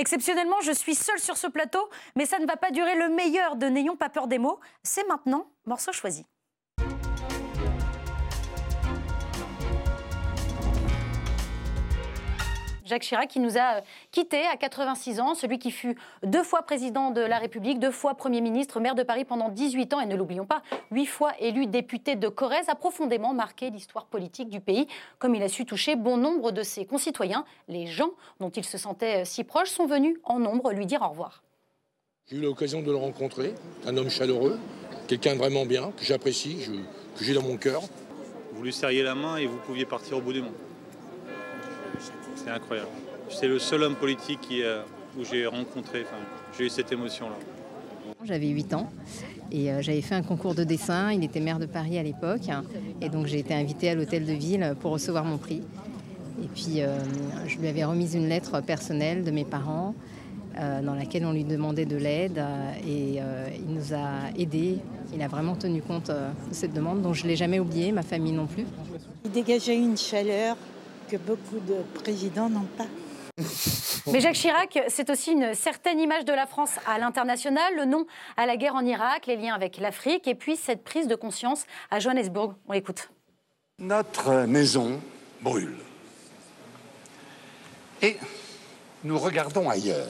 Exceptionnellement, je suis seule sur ce plateau, mais ça ne va pas durer le meilleur de N'ayons pas peur des mots. C'est maintenant, morceau choisi. Jacques Chirac qui nous a euh, quittés à 86 ans, celui qui fut deux fois président de la République, deux fois Premier ministre, maire de Paris pendant 18 ans et ne l'oublions pas, huit fois élu député de Corrèze, a profondément marqué l'histoire politique du pays, comme il a su toucher bon nombre de ses concitoyens. Les gens dont il se sentait euh, si proche sont venus en nombre lui dire au revoir. J'ai eu l'occasion de le rencontrer, un homme chaleureux, quelqu'un vraiment bien, que j'apprécie, que j'ai dans mon cœur. Vous lui serriez la main et vous pouviez partir au bout du monde. C'est incroyable. C'est le seul homme politique qui, euh, où j'ai rencontré, j'ai eu cette émotion-là. J'avais 8 ans et euh, j'avais fait un concours de dessin. Il était maire de Paris à l'époque. Et donc j'ai été invitée à l'hôtel de ville pour recevoir mon prix. Et puis euh, je lui avais remis une lettre personnelle de mes parents dans laquelle on lui demandait de l'aide. et il nous a aidés. Il a vraiment tenu compte de cette demande dont je ne l'ai jamais oublié, ma famille non plus. Il dégageait une chaleur que beaucoup de présidents n'ont pas. Mais Jacques Chirac, c'est aussi une certaine image de la France à l'international, le nom à la guerre en Irak, les liens avec l'Afrique, et puis cette prise de conscience à Johannesburg. On l'écoute. Notre maison brûle. Et nous regardons ailleurs.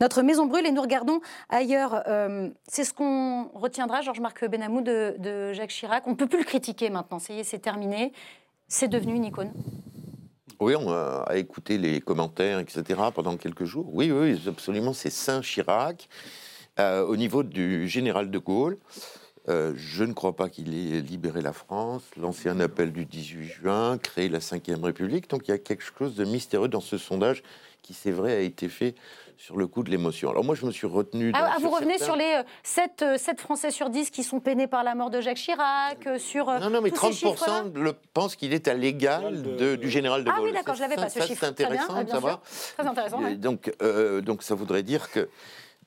Notre maison brûle et nous regardons ailleurs. Euh, c'est ce qu'on retiendra, Georges-Marc Benamou, de, de, Jacques Chirac. On ne peut plus le critiquer maintenant. Ça y est, c'est terminé c'est devenu une icône oui, on a, écouté les commentaires, etc. pendant quelques jours. Oui, oui, absolument, c'est Saint Chirac. Euh, au niveau du général de Gaulle, euh, je ne crois pas qu'il ait libéré la France, lancé un appel du 18 juin, créé la Ve République. Donc il y a quelque chose de mystérieux dans ce sondage qui, c'est vrai, a été fait sur le coup de l'émotion. Alors moi, je me suis retenu... Ah, ah vous revenez sur les 7, euh, 7, euh, Français sur 10 qui sont peinés par la mort de Jacques Chirac, euh, sur... Non, non, mais 30% le, pensent qu'il est à l'égal du général de Gaulle. Ah oui, d'accord, je l'avais pas, ce chiffre. C'est intéressant, ça va Très intéressant, donc, donc ça voudrait dire que...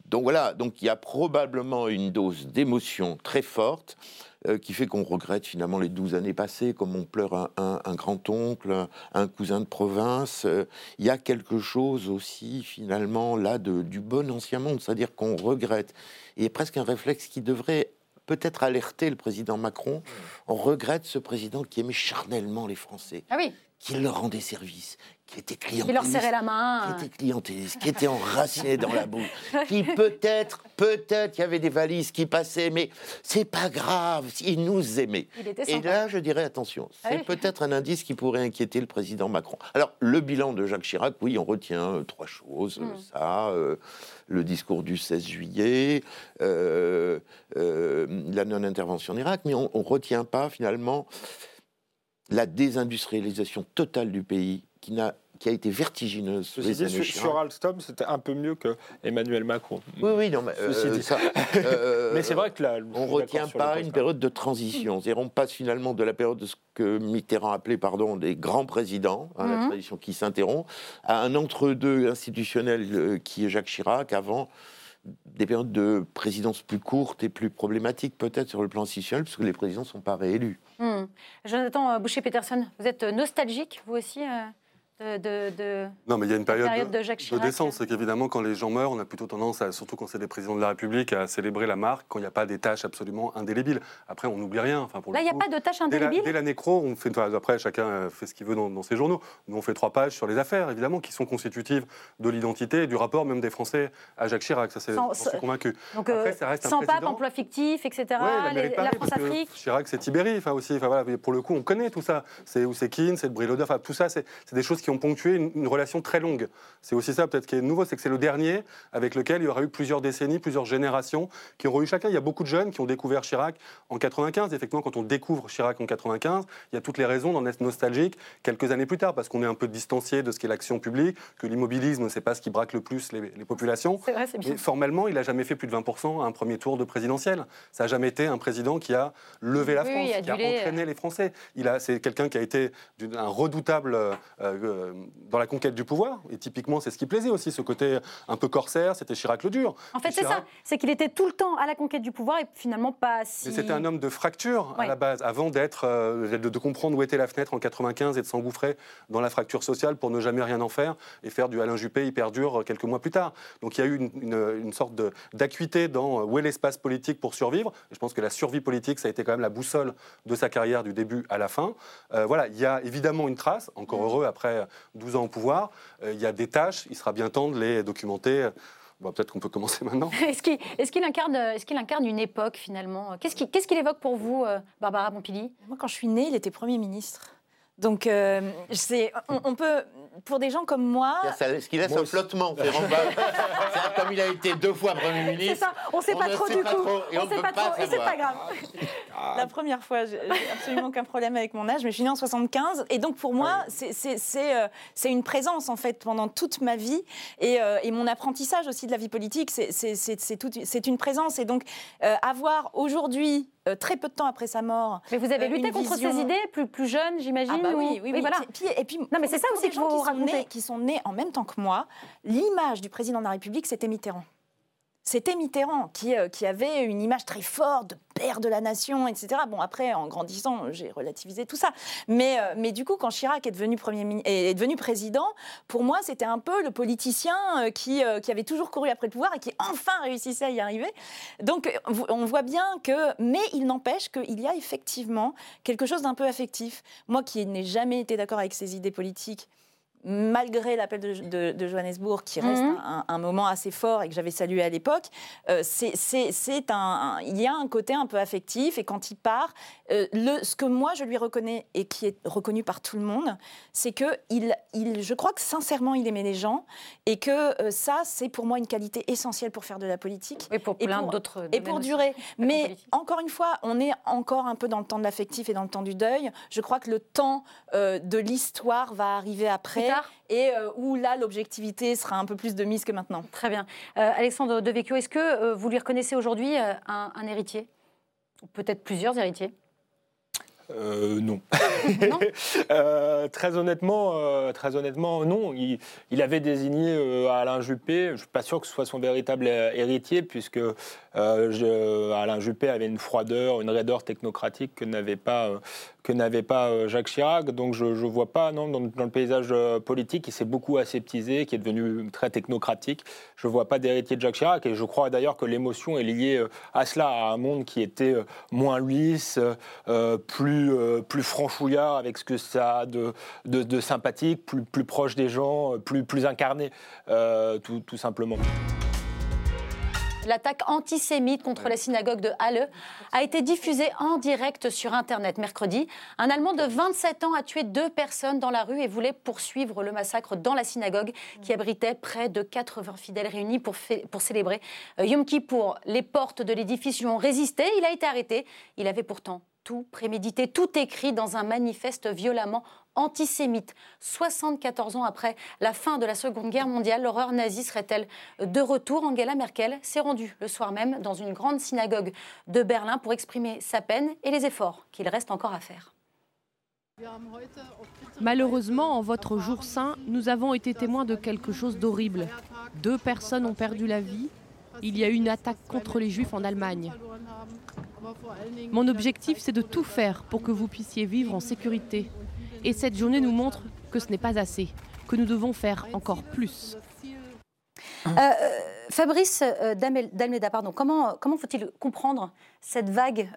Donc voilà, donc il y a probablement une dose d'émotion très forte. Euh, qui fait qu'on regrette finalement les douze années passées, comme on pleure un, grand-oncle, un, cousin de province. Euh, il y a quelque chose aussi finalement là de, du bon ancien monde, c'est-à-dire qu'on regrette. Et presque un réflexe qui devrait peut-être alerter le président Macron. On regrette ce président qui aimait charnellement les Français. Ah oui qui leur rendait service, qui était clientéliste, qui leur serrait la main, qui était clientéliste, qui était enraciné dans la boue, qui peut-être, peut-être, il y avait des valises qui passaient, mais c'est pas grave, il nous aimait. Et là, je dirais attention, ah c'est peut-être un indice qui pourrait inquiéter le président Macron. Alors, le bilan de Jacques Chirac, oui, on retient euh, trois choses, hmm. ça. Euh, le discours du 16 juillet, euh, la non-intervention en Irak, mais on ne retient pas finalement la désindustrialisation totale du pays qui n'a qui a été vertigineuse. sur, Alstom, c'était un peu mieux que Emmanuel Macron. Oui, oui, non, mais, euh, ça, euh, mais c'est vrai que là, on ne retient pas une période de transition. cest on passe finalement de la période de ce que Mitterrand appelait, pardon, des grands présidents, hein, la mhm. tradition qui s'interrompt, à un entre-deux institutionnel euh, qui est Jacques Chirac, avant des périodes de présidence plus courtes et plus problématiques peut-être sur le plan institutionnel, puisque les présidents ne sont pas réélus. Hmm. Jonathan Boucher-Peterson, vous êtes nostalgique, vous aussi euh, de, Non, mais il y a une période, de, de, décence. C'est qu'évidemment, quand les gens meurent, on a plutôt tendance, à, surtout quand c'est des présidents de la République, à célébrer la marque quand il n'y a pas des tâches absolument indélébiles. Après, on n'oublie rien. Enfin, pour Là, il n'y a pas de tâches indélébiles Dès la, nécro, on fait, après, chacun fait ce qu'il veut dans, ses journaux. Nous, on fait trois pages sur les affaires, évidemment, qui sont constitutives de l'identité et du rapport même des Français à Jacques Chirac. Ça, c'est, convaincu. Donc, après, euh, ça reste sans un pape, emploi fictif, etc. la, France-Afrique. Chirac, c'est Tibéri, enfin aussi. Enfin, voilà, pour le coup, on connaît tout ça. C'est Oussekine, c'est le Briloder, enfin, tout ça, c'est, des choses qui ont ponctué une, une relation très longue. C'est aussi ça peut-être qui est nouveau, c'est que c'est le dernier avec lequel il y aura eu plusieurs décennies, plusieurs générations qui auront eu chacun. Il y a beaucoup de jeunes qui ont découvert Chirac en 95. Effectivement, quand on découvre Chirac en 95, il y a toutes les raisons d'en être nostalgique quelques années plus tard, parce qu'on est un peu distancié de ce qu'est l'action publique, que l'immobilisme, c'est pas ce qui braque le plus les, populations. C'est vrai, bien. formellement, il a jamais fait plus de 20% à un premier tour de présidentiel. Ça n'a jamais été un président qui a levé la France, qui a entraîné les Français. Il a, c'est quelqu'un qui a été un redoutable euh, dans la conquête du pouvoir. Et typiquement, c'est ce qui plaisait aussi, ce côté un peu corsaire, c'était Chirac le dur. En fait, c'est ça, c'est qu'il était tout le temps à la conquête du pouvoir et finalement pas si... Mais c'était un homme de fracture à la base, avant d'être, de, de, comprendre où était la fenêtre en 95 et de s'engouffrer dans la fracture sociale pour ne jamais rien en faire et faire du Alain Juppé hyper dur quelques mois plus tard. Donc il y a eu une, une, sorte d'acuité dans où est l'espace politique pour survivre. Et je pense que la survie politique, ça a été quand même la boussole de sa carrière du début à la fin. Euh, voilà, il y a évidemment une trace, encore mm. heureux après 12 ans au pouvoir. Euh, il y a des tâches, il sera bien temps de les documenter. Peut-être qu'on peut commencer maintenant. est-ce qu'il est incarne, est qu'il incarne, une époque finalement? Qu'est-ce qu'il évoque pour vous, euh, Barbara Pompili? Moi, quand je suis née, il était Premier ministre. Donc, euh, on, peut, pour des gens comme moi. Ce qui laisse un flottement. comme il a été deux fois Premier ministre. C'est ça, on ne sait pas trop du coup. et on ne sait pas, trop, et c'est pas grave. Ah. La première fois, j'ai absolument aucun problème avec mon âge, mais je suis née en 75. Et donc, pour moi, euh, c'est une présence, en fait, pendant toute ma vie. Et, euh, et mon apprentissage aussi de la vie politique, c'est une présence. Et donc, euh, avoir aujourd'hui euh, très peu de temps après sa mort. Mais vous avez euh, lutté contre ces idées plus, plus jeune, j'imagine ah bah oui, oui, oui, voilà. Et puis, non, mais c'est ça aussi que je qui sont, nés, qui sont nés en même temps que moi. L'image du président de la République, c'était Mitterrand. C'était Mitterrand qui, euh, qui, avait une image très forte de père de la nation, etc. Bon, après, en grandissant, j'ai relativisé tout ça. Mais, euh, mais du coup, quand Chirac est devenu, premier, est devenu président, pour moi, c'était un peu le politicien euh, qui, qui avait toujours couru après le pouvoir et qui enfin réussissait à y arriver. Donc, on voit bien que... Mais il n'empêche qu'il y a effectivement quelque chose d'un peu affectif. Moi qui n'ai jamais été d'accord avec ses idées politiques, malgré l'appel de, Johannesburg, qui reste mhm. un, moment assez fort et que j'avais salué à l'époque, euh, c'est un, il y a un côté un peu affectif. Et quand il part, euh, le, ce que moi je lui reconnais et qui est reconnu par tout le monde, c'est que il, il, je crois que sincèrement il aimait les gens et que euh, ça, c'est pour moi une qualité essentielle pour faire de la politique. Et pour plein d'autres. Et pour durer. Mais encore une fois, on est encore un peu dans le temps de l'affectif et dans le temps du deuil. Je crois que le temps de l'histoire va arriver après et euh, où là, l'objectivité sera un peu plus de mise que maintenant. Très bien. Euh, Alexandre Devecchio, est-ce que euh, vous lui reconnaissez aujourd'hui un, un héritier Peut-être plusieurs héritiers euh, non. Euh, très honnêtement, euh, très honnêtement, non. Il, avait désigné Alain Juppé. Je ne suis pas sûr que ce soit son véritable héritier, puisque Alain Juppé avait une froideur, une raideur technocratique que n'avait pas que n'avait pas Jacques Chirac. Donc je ne vois pas, non, dans, le paysage politique, qui s'est beaucoup aseptisé, qui est devenu très technocratique. Je ne vois pas d'héritier de Jacques Chirac. Et je crois d'ailleurs que l'émotion est liée à cela, à un monde qui était moins lisse, plus euh, plus, franchouillard avec ce que ça a de, sympathique, plus, plus, proche des gens, plus, plus incarné, euh, tout, tout simplement. L'attaque antisémite contre la synagogue de Halle a été diffusée en direct sur Internet mercredi. Un Allemand de 27 ans a tué deux personnes dans la rue et voulait poursuivre le massacre dans la synagogue qui abritait près de 80 fidèles réunis pour, pour célébrer euh, Yom Kippour. Les portes de l'édifice lui ont résisté. Il a été arrêté. Il avait pourtant tout prémédité, tout écrit dans un manifeste violemment antisémite. 74 ans après la fin de la Seconde Guerre mondiale, l'horreur nazie serait-elle de retour? Angela Merkel s'est rendue le soir même dans une grande synagogue de Berlin pour exprimer sa peine et les efforts qu'il reste encore à faire. Malheureusement, en votre jour saint, nous avons été témoins de quelque chose d'horrible. Deux personnes ont perdu la vie. Il y a eu une attaque contre les Juifs en Allemagne. Mon objectif, c'est de tout faire pour que vous puissiez vivre en sécurité. Et cette journée nous montre que ce n'est pas assez, que nous devons faire encore plus. Euh, euh, Fabrice euh, Dalmeda, pardon, comment, faut-il comprendre cette vague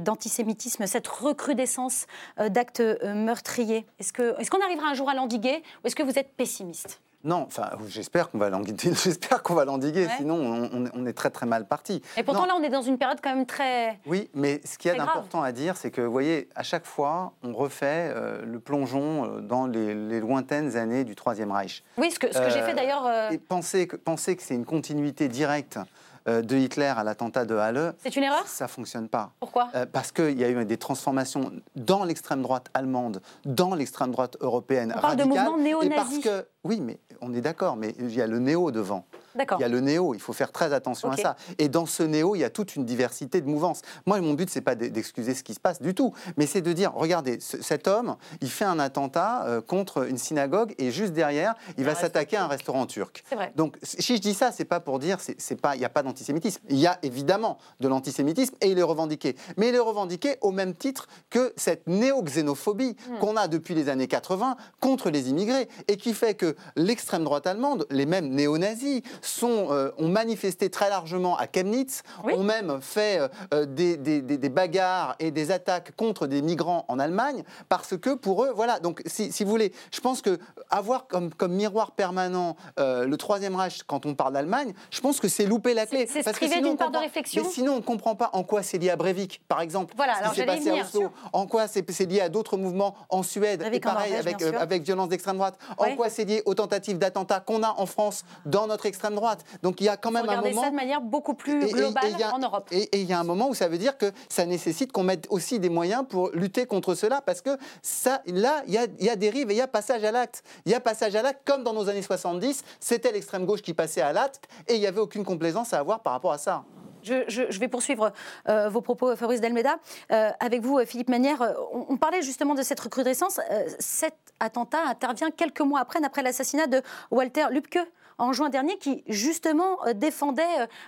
d'antisémitisme, cette recrudescence d'actes meurtriers? Est-ce qu'on est qu'on arrivera un jour à l'endiguer ou est-ce que vous êtes pessimiste? Non, enfin, j'espère qu'on va l'endiguer. J'espère qu'on va l'endiguer. Sinon, on, est très très mal parti. Et pourtant, là, on est dans une période quand même très. Oui, mais ce qu'il y a d'important à dire, c'est que, vous voyez, à chaque fois, on refait euh, le plongeon euh, dans les, lointaines années du Troisième Reich. Oui, ce que, ce que j'ai fait d'ailleurs. Euh, et penser que, penser que c'est une continuité directe euh, de Hitler à l'attentat de Halle. C'est une erreur? Ça ne fonctionne pas. Pourquoi? Euh, Parce qu'il y a eu des transformations dans l'extrême droite allemande, dans l'extrême droite européenne on parle de mouvement néo que, oui, mais on est d'accord, mais il y a le néo devant. Il y a le néo, il faut faire très attention à ça. Et dans ce néo, il y a toute une diversité de mouvances. Moi, mon but, c'est pas d'excuser ce qui se passe du tout, mais c'est de dire, regardez, cet homme, il fait un attentat euh, contre une synagogue et juste derrière, il va s'attaquer à un restaurant turc. Vrai. Donc, si je dis ça, c'est pas pour dire, c'est pas, il n'y a pas d'antisémitisme. Il y a évidemment de l'antisémitisme et il est revendiqué. Mais il est revendiqué au même titre que cette néo-xénophobie hmm. qu'on a depuis les années 80 contre les immigrés et qui fait que l'extrême droite allemande, les mêmes néo-nazis, sont, euh, ont manifesté très largement à Chemnitz, ont même fait euh, euh, des, des, des, bagarres et des attaques contre des migrants en Allemagne, parce que pour eux, voilà, donc si, si vous voulez, je pense que avoir comme, comme miroir permanent le Troisième Reich quand on parle d'Allemagne, je pense que c'est louper la clé. C'est priver d'une part de réflexion. Mais sinon, on ne comprend pas en quoi c'est lié à Breivik, par exemple. Voilà, ce qui s'est passé à Oslo. En quoi c'est lié à d'autres mouvements en Suède, et pareil, avec, avec violence d'extrême droite. En quoi c'est lié aux tentatives d'attentats qu'on a en France dans notre extrême droite. Donc il y a quand même un moment. ça de manière beaucoup plus globale en Europe. Et il y a un moment où ça veut dire que ça nécessite qu'on mette aussi des moyens pour lutter contre cela, parce que ça, là, il y a, y a dérive et il y a passage à l'acte. Il y a passage à l'acte, comme dans nos années 70, c'était l'extrême gauche qui passait à l'acte, et il n'y avait aucune complaisance à avoir par rapport à ça. Je, vais poursuivre euh, vos propos, Fabrice Delmeda. Euh, avec vous, Philippe Manière, euh, on, parlait justement de cette recrudescence. cet attentat intervient quelques mois après, après l'assassinat de Walter Lübcke en juin dernier, qui justement euh, défendait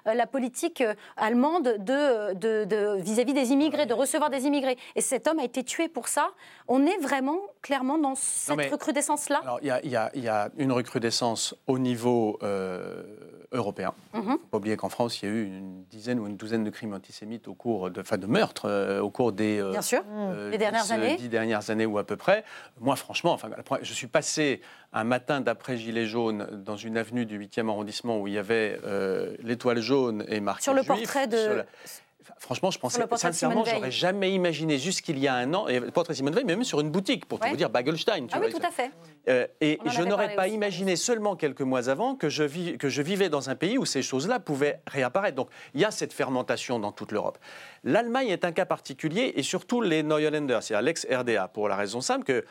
euh, la politique euh, allemande de vis-à-vis des immigrés, de recevoir des immigrés. Et cet homme a été tué pour ça. On est vraiment clairement dans cette recrudescence-là Alors il y, y, a une recrudescence au niveau européen. Il ne faut pas oublier qu'en France, il y a eu une dizaine ou une douzaine de crimes antisémites au cours de, enfin, de meurtres au cours des Bien sûr. les dernières années. dix dernières années ou à peu près. Moi, franchement, enfin, je suis passé un matin d'après Gilets jaunes dans une avenue du 8e arrondissement où il y avait euh, l'étoile jaune et marqué Sur le portrait de... Franchement, je pensais sincèrement, j'aurais jamais imaginé jusqu'il y a un an, et le portrait Simone Veil, mais même sur une boutique, pour tout vous dire, Bagelstein. ah oui, tout à fait. Euh, et je n'aurais pas imaginé seulement quelques mois avant que je, vis, que je vivais dans un pays où ces choses-là pouvaient réapparaître. Donc il y a cette fermentation dans toute l'Europe. L'Allemagne est un cas particulier, et surtout les Neuländer, c'est-à-dire l'ex-RDA, pour la raison simple que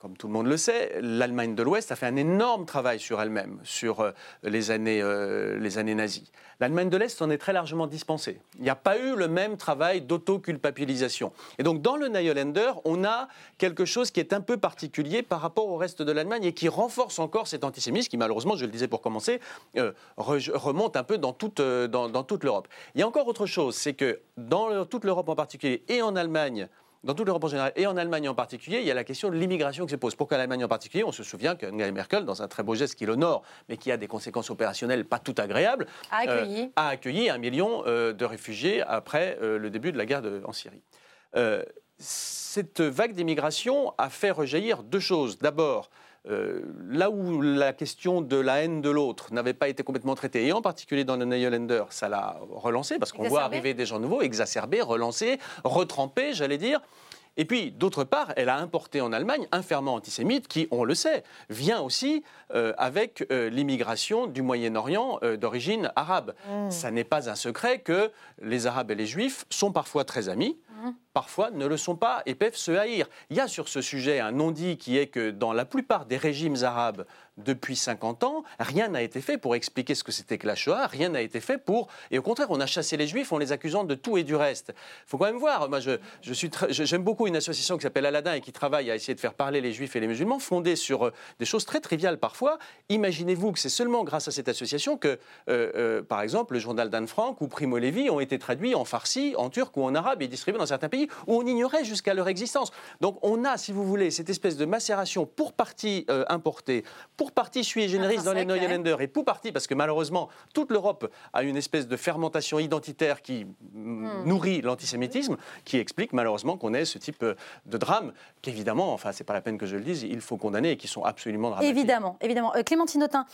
comme tout le monde le sait, l'Allemagne de l'Ouest a fait un énorme travail sur elle-même, sur euh, les, années, euh, les années nazies. L'Allemagne de l'Est en est très largement dispensée. Il n'y a pas eu le même travail d'autoculpabilisation. Et donc, dans le Neuländer, on a quelque chose qui est un peu particulier par rapport au reste de l'Allemagne et qui renforce encore cet antisémitisme qui, malheureusement, je le disais pour commencer, euh, remonte un peu dans toute, dans toute l'Europe. Il y a encore autre chose, c'est que dans toute l'Europe en particulier et en Allemagne, dans toute l'Europe en général et en Allemagne en particulier, il y a la question de l'immigration qui se pose. Pourquoi l'Allemagne en particulier On se souvient qu'Angela Merkel, dans un très beau geste qui l'honore, mais qui a des conséquences opérationnelles pas tout agréables, a accueilli, euh, a accueilli un million euh, de réfugiés après euh, le début de la guerre en Syrie. cette vague d'immigration a fait rejaillir deux choses. D'abord, euh, là où la question de la haine de l'autre n'avait pas été complètement traitée, et en particulier dans le Neuländer, ça l'a relancé, parce qu'on voit arriver des gens nouveaux, exacerbés, relancés, retrempés, j'allais dire. Et puis, d'autre part, elle a importé en Allemagne un ferment antisémite qui, on le sait, vient aussi euh, avec euh, l'immigration du Moyen-Orient d'origine arabe. Mmh. Ça n'est pas un secret que les Arabes et les Juifs sont parfois très amis parfois ne le sont pas et peuvent se haïr. Il y a sur ce sujet un non-dit qui est que dans la plupart des régimes arabes depuis 50 ans, rien n'a été fait pour expliquer ce que c'était que la Shoah, rien n'a été fait pour... Et au contraire, on a chassé les juifs en les accusant de tout et du reste. Il faut quand même voir, moi je, suis j'aime beaucoup une association qui s'appelle Aladdin et qui travaille à essayer de faire parler les juifs et les musulmans, fondée sur euh, des choses très triviales parfois. Imaginez-vous que c'est seulement grâce à cette association que, euh, euh, par exemple, le journal d'Anne Frank ou Primo Levi ont été traduits en farsi, en turc ou en arabe et distribués dans certains pays où on ignorait jusqu'à leur existence. Donc on a, si vous voulez, cette espèce de macération pour partie importée, pour partie sui generis dans les Neuländer et pour partie parce que malheureusement toute l'Europe a une espèce de fermentation identitaire qui hmm. nourrit l'antisémitisme, qui explique malheureusement qu'on ait ce type de drame qu'évidemment, enfin c'est pas la peine que je le dise, il faut condamner et qui sont absolument dramatiques. Évidemment, évidemment. Euh, Clémentine Autain,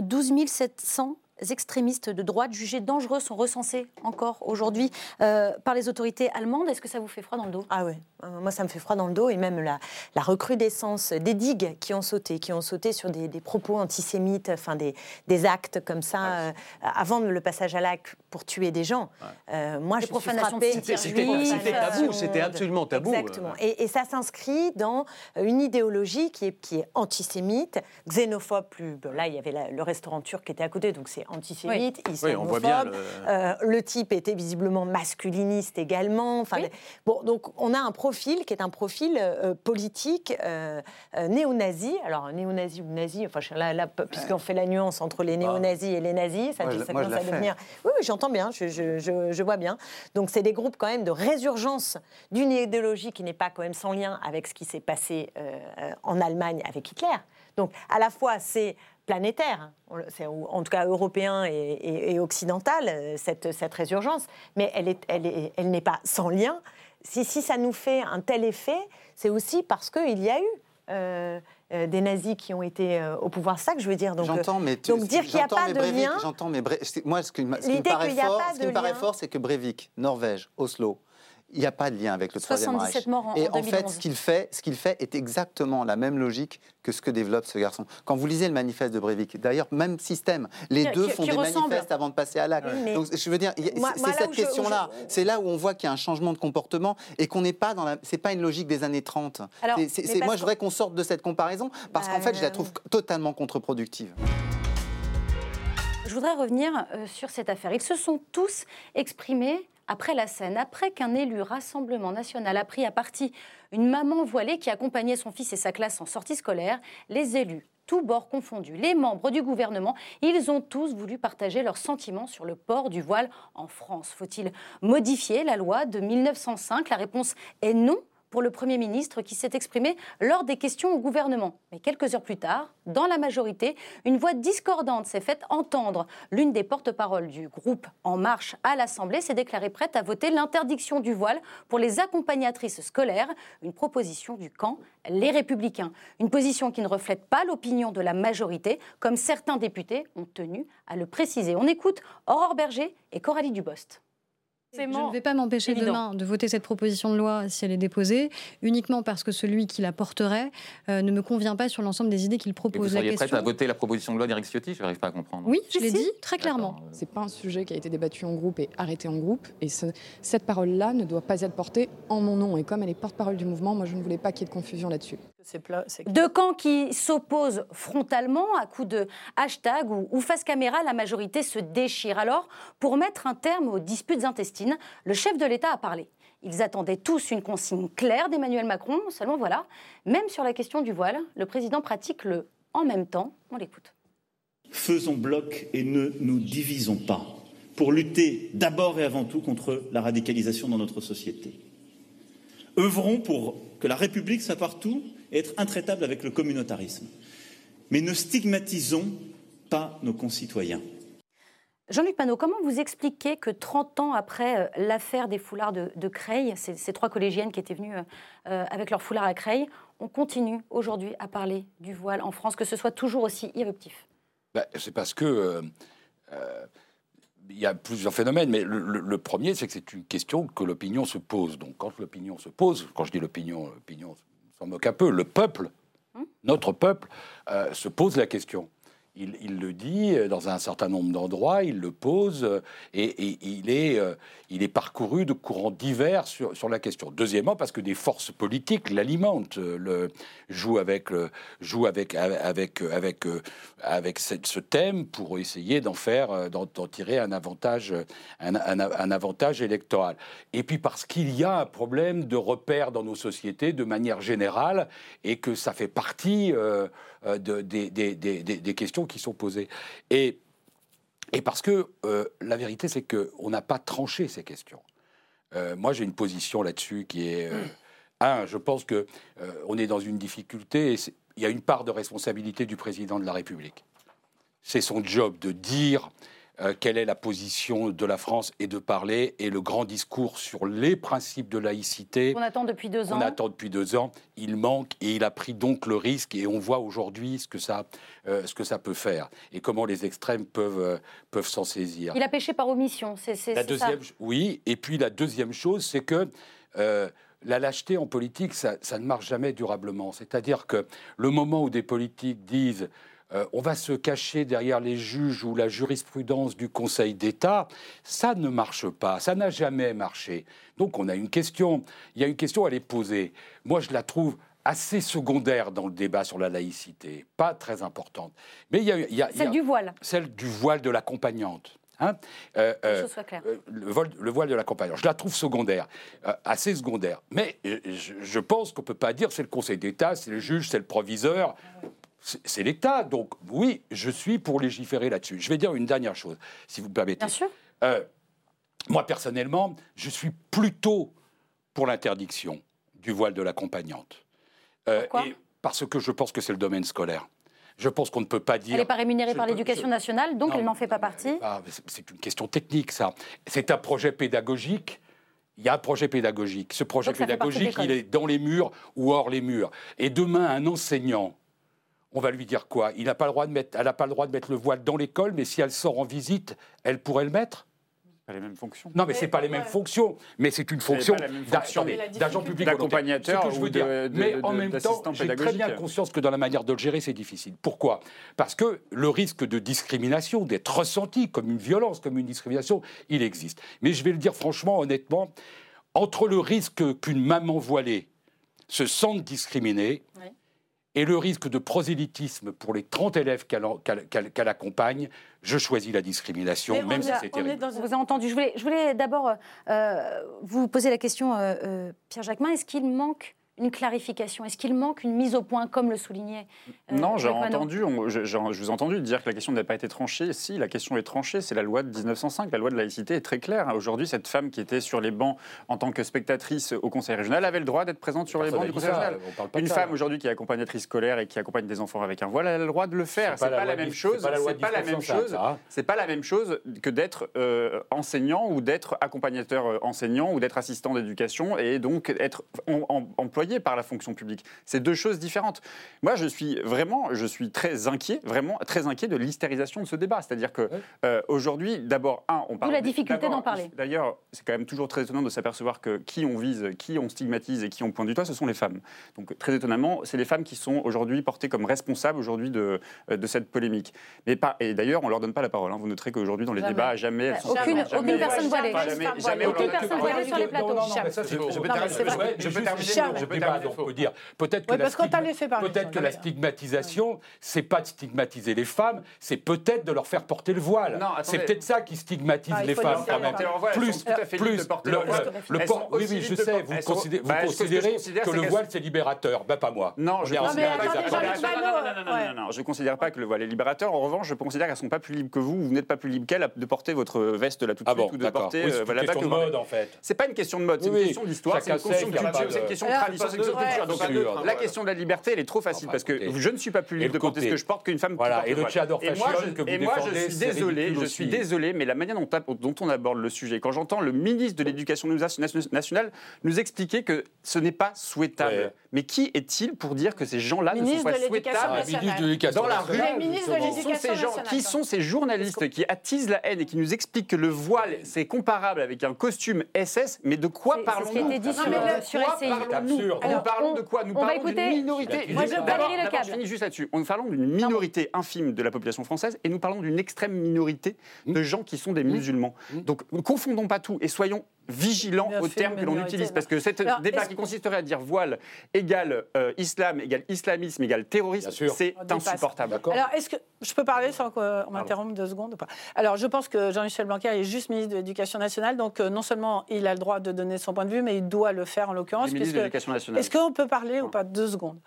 12 euh, 700 extrémistes de droite jugés dangereux sont recensés encore aujourd'hui euh, par les autorités allemandes. Est-ce que ça vous fait froid dans le dos? Ah oui, euh, moi ça me fait froid dans le dos et même la, la recrudescence des digues qui ont sauté, qui ont sauté sur des, propos antisémites, enfin des, des actes comme ça, euh, avant le passage à l'acte pour tuer des gens. moi je suis frappée. C'était tabou, c'était absolument tabou. Exactement. Et, et ça s'inscrit dans une idéologie qui est, qui est antisémite, xénophobe. Plus, là il y avait le restaurant turc qui était à côté, donc c'est était antisémite, islamophobe. le... Euh, le... type était visiblement masculiniste également. Enfin, bon, donc on a un profil qui est un profil euh, politique euh, néo-nazi. Alors néo-nazi ou nazi, enfin là, là puisqu'on fait la nuance entre les néo-nazis et les nazis, ça, ça commence à devenir. Oui, oui j'entends bien, je, je, je, vois bien. Donc c'est des groupes quand même de résurgence d'une idéologie qui n'est pas quand même sans lien avec ce qui s'est passé en Allemagne avec Hitler. Donc à la fois c'est planétaire, en tout cas européen et, occidental, euh, cette, cette, résurgence, mais elle n'est elle elle pas sans lien. Si, si, ça nous fait un tel effet, c'est aussi parce qu'il y a eu euh, euh, des nazis qui ont été au pouvoir. Ça que je veux dire. Donc, j'entends, mais donc dire qu'il n'y a pas de lien. J'entends, mais moi, ce, qui me paraît fort, ce qui me paraît fort, c'est que Breivik, Norvège, Oslo, il n'y a pas de lien avec le Troisième Reich. Morts en, et en, fait, ce qu'il fait, ce qu'il fait est exactement la même logique que ce que développe ce garçon. Quand vous lisez le manifeste de Breivik, d'ailleurs, même système, les deux font des manifestes avant de passer à l'acte. Donc, je veux dire, c'est cette question-là. C'est là où on voit qu'il y a un changement de comportement et qu'on n'est pas dans la. C'est pas une logique des années 30. c'est, moi, je voudrais qu'on sorte de cette comparaison parce qu'en fait, je la trouve totalement contre-productive. Je voudrais revenir euh, sur cette affaire. Ils se sont tous exprimés après la scène, après qu'un élu Rassemblement national a pris à partie une maman voilée qui accompagnait son fils et sa classe en sortie scolaire, les élus tous bords confondus, les membres du gouvernement, ils ont tous voulu partager leurs sentiments sur le port du voile en France. Faut-il modifier la loi de 1905 La réponse est non pour le Premier ministre qui s'est exprimé lors des questions au gouvernement. Mais quelques heures plus tard, dans la majorité, une voix discordante s'est faite entendre. L'une des porte-paroles du groupe En Marche à l'Assemblée s'est déclarée prête à voter l'interdiction du voile pour les accompagnatrices scolaires, une proposition du camp Les Républicains. Une position qui ne reflète pas l'opinion de la majorité, comme certains députés ont tenu à le préciser. On écoute Aurore Berger et Coralie Dubost. Je ne vais pas m'empêcher demain de voter cette proposition de loi si elle est déposée, uniquement parce que celui qui la porterait euh, ne me convient pas sur l'ensemble des idées qu'il propose. vous seriez prête à voter la proposition de loi d'Éric Ciotti? Je n'arrive pas à comprendre. Oui, je l'ai dit très clairement. C'est pas un sujet qui a été débattu en groupe et arrêté en groupe, et cette parole-là ne doit pas être portée en mon nom. Et comme elle est porte-parole du mouvement, moi je ne voulais pas qu'il y ait de confusion là-dessus. Deux camps qui s'opposent frontalement à coups de hashtag ou, face caméra, la majorité se déchire. Alors, pour mettre un terme aux disputes intestines, le chef de l'État a parlé. Ils attendaient tous une consigne claire d'Emmanuel Macron, seulement voilà, même sur la question du voile, le président pratique le en même temps. On l'écoute. Faisons bloc et ne nous divisons pas pour lutter d'abord et avant tout contre la radicalisation dans notre société. Œuvrons pour que la République soit partout être intraitable avec le communautarisme. Mais ne stigmatisons pas nos concitoyens. Jean-Luc Panot, comment vous expliquez que 30 ans après euh, l'affaire des foulards de, Creil, ces, trois collégiennes qui étaient venues euh, euh, avec leurs foulards à Creil, on continue aujourd'hui à parler du voile en France, que ce soit toujours aussi irruptif? Bah, C'est parce que il y a plusieurs phénomènes, mais le, premier, c'est que c'est une question que l'opinion se pose. Donc, quand l'opinion se pose, quand je dis l'opinion, l'opinion s'en moque un peu, le peuple, hum? notre peuple, se pose la question. Il, le dit dans un certain nombre d'endroits, il le pose et, il, est, euh, il est parcouru de courants divers sur, sur, la question. Deuxièmement, parce que des forces politiques l'alimentent, le, jouent avec, jouent avec, avec, avec, avec ce thème pour essayer d'en faire, d'en tirer un avantage, un, avantage électoral. Et puis parce qu'il y a un problème de repère dans nos sociétés de manière générale et que ça fait partie euh, euh, de, des, des, des, des questions qui sont posées. Et, et parce que euh, la vérité, c'est qu'on n'a pas tranché ces questions. Euh, moi, j'ai une position là-dessus qui est... Euh, un, je pense que on est dans une difficulté. il y a une part de responsabilité du président de la République. C'est son job de dire euh, quelle est la position de la France et de parler, et le grand discours sur les principes de laïcité. On attend depuis deux ans. On attend depuis deux ans. Il manque et il a pris donc le risque, et on voit aujourd'hui ce, que ça, euh, ce que ça peut faire et comment les extrêmes peuvent, euh, peuvent s'en saisir. Il a péché par omission, c'est la deuxième, ça. Oui, et puis la deuxième chose, c'est que la lâcheté en politique, ça, ça, ne marche jamais durablement. C'est-à-dire que le moment où des politiques disent euh, on va se cacher derrière les juges ou la jurisprudence du Conseil d'État. Ça ne marche pas, ça n'a jamais marché. Donc on a une question, il y a une question à les poser. Moi je la trouve assez secondaire dans le débat sur la laïcité, pas très importante. Mais il y a, il y a celle du voile. Celle du voile de l'accompagnante. Hein euh, euh, euh le, voile, le, voile de l'accompagnante. Je la trouve secondaire, euh, assez secondaire. Mais je, je pense qu'on ne peut pas dire c'est le Conseil d'État, c'est le juge, c'est le proviseur. C'est l'État. Donc oui, je suis pour légiférer là-dessus. Je vais dire une dernière chose, si vous me permettez. Bien sûr. moi, personnellement, je suis plutôt pour l'interdiction du voile de l'accompagnante. Euh, parce que je pense que c'est le domaine scolaire. Je pense qu'on ne peut pas dire. Elle n'est pas rémunérée par l'éducation nationale, donc elle n'en fait pas partie. C'est une question technique, ça. C'est un projet pédagogique. Il y a un projet pédagogique. Ce projet pédagogique, il est dans les murs ou hors les murs. Et demain, un enseignant, on va lui dire quoi? Il n'a pas le droit de mettre, elle n'a pas le droit de mettre le voile dans l'école, mais si elle sort en visite, elle pourrait le mettre? Pas les mêmes fonctions. Non, mais c'est pas les mêmes fonctions. Mais c'est une fonction d'agent public d'accompagnateur de, Mais en même temps, j'ai très bien conscience que dans la manière de le gérer, c'est difficile. Pourquoi? Parce que le risque de discrimination, d'être ressenti comme une violence, comme une discrimination, il existe. Mais je vais le dire franchement, honnêtement, entre le risque qu'une maman voilée se sente discriminée, et le risque de prosélytisme pour les 30 élèves qu'elle accompagne, je choisis la discrimination, même si c'est terrible. Dans... Vous avez entendu. Je voulais, d'abord euh, vous poser la question, euh, euh, Pierre Jacquemin, est-ce qu'il manque une clarification? Est-ce qu'il manque une mise au point, comme le soulignait euh, Non, j'ai entendu, je vous ai entendu dire que la question n'avait pas été tranchée. Si, la question est tranchée, c'est la loi de 1905. La loi de laïcité est très claire. Aujourd'hui, cette femme qui était sur les bancs en tant que spectatrice au Conseil régional avait le droit d'être présente sur les bancs du Conseil régional. Une femme aujourd'hui qui est accompagnatrice scolaire et qui accompagne des enfants avec un voile, elle a le droit de le faire. C'est pas, pas, la même chose. C'est pas la même chose. C'est pas la même chose que d'être euh, enseignant ou d'être accompagnateur euh, enseignant ou d'être assistant d'éducation et donc être employé par la fonction publique. C'est deux choses différentes. Moi, je suis vraiment, je suis très inquiet, vraiment très inquiet de l'hystérisation de ce débat. C'est-à-dire que euh, aujourd'hui, d'abord, un, on parle. la difficulté d'en parler. D'ailleurs, c'est quand même toujours très étonnant de s'apercevoir que qui on vise, qui on stigmatise et qui on pointe du doigt, ce sont les femmes. Donc très étonnamment, c'est les femmes qui sont aujourd'hui portées comme responsables aujourd'hui de, euh, de cette polémique. Mais pas, et d'ailleurs, on leur donne pas la parole. Hein. Vous noterez qu'aujourd'hui, dans les débats, jamais elles sont aucune, aucune personne voilée. Jamais, aucune personne voilée sur les plateaux. Je peux terminer débat. Donc on peut dire peut-être que, la, peut que la stigmatisation, c'est pas de stigmatiser les femmes, c'est peut-être de leur faire porter le voile. C'est peut-être ça qui stigmatise ah, les femmes quand même. Plus, plus le, port. Oui, oui, je sais. Vous considérez, vous considérez que le voile c'est libérateur. Ben pas moi. Non, je non, je considère pas que le voile est libérateur. En revanche, je considère qu'elles sont pas plus libres que vous. Vous n'êtes pas plus libre qu'elles de porter votre veste là tout de ah suite ou de porter. C'est une question de mode en fait. C'est pas une question de mode, c'est une question d'histoire, c'est une question de tradition la question de la liberté, elle est trop facile parce que je ne suis pas plus libre de porter ce que je porte qu'une femme. Voilà. Et le tchador fashion que vous Et moi, je suis désolé, je suis désolé, mais la manière dont, on aborde le sujet, quand j'entends le ministre de l'Éducation nationale nous expliquer que ce n'est pas souhaitable. Mais qui est-il pour dire que ces gens-là ne sont pas souhaitables dans la rue Qui sont ces journalistes qui attisent la haine et qui nous expliquent que le voile c'est comparable avec un costume SS Mais de quoi parlons-nous Nous parlons de quoi? Nous parlons d'une minorité. Moi, je je finis juste là-dessus. Nous parlons d'une minorité infime de la population française et nous parlons d'une extrême minorité de mmh. gens qui sont des musulmans. Mmh. Donc, ne confondons pas tout et soyons vigilants aux termes que l'on utilise. Parce que cet débat qui consisterait à dire voile égale euh, islam, égale islamisme, égale terrorisme, c'est insupportable. Alors, est-ce que je peux parler sans qu'on m'interrompe deux secondes ou pas? Alors, je pense que Jean-Michel Blanquer est juste ministre de l'Éducation nationale, donc euh, non seulement il a le droit de donner son point de vue, mais il doit le faire en l'occurrence. Est-ce qu'on peut parler ou pas deux secondes?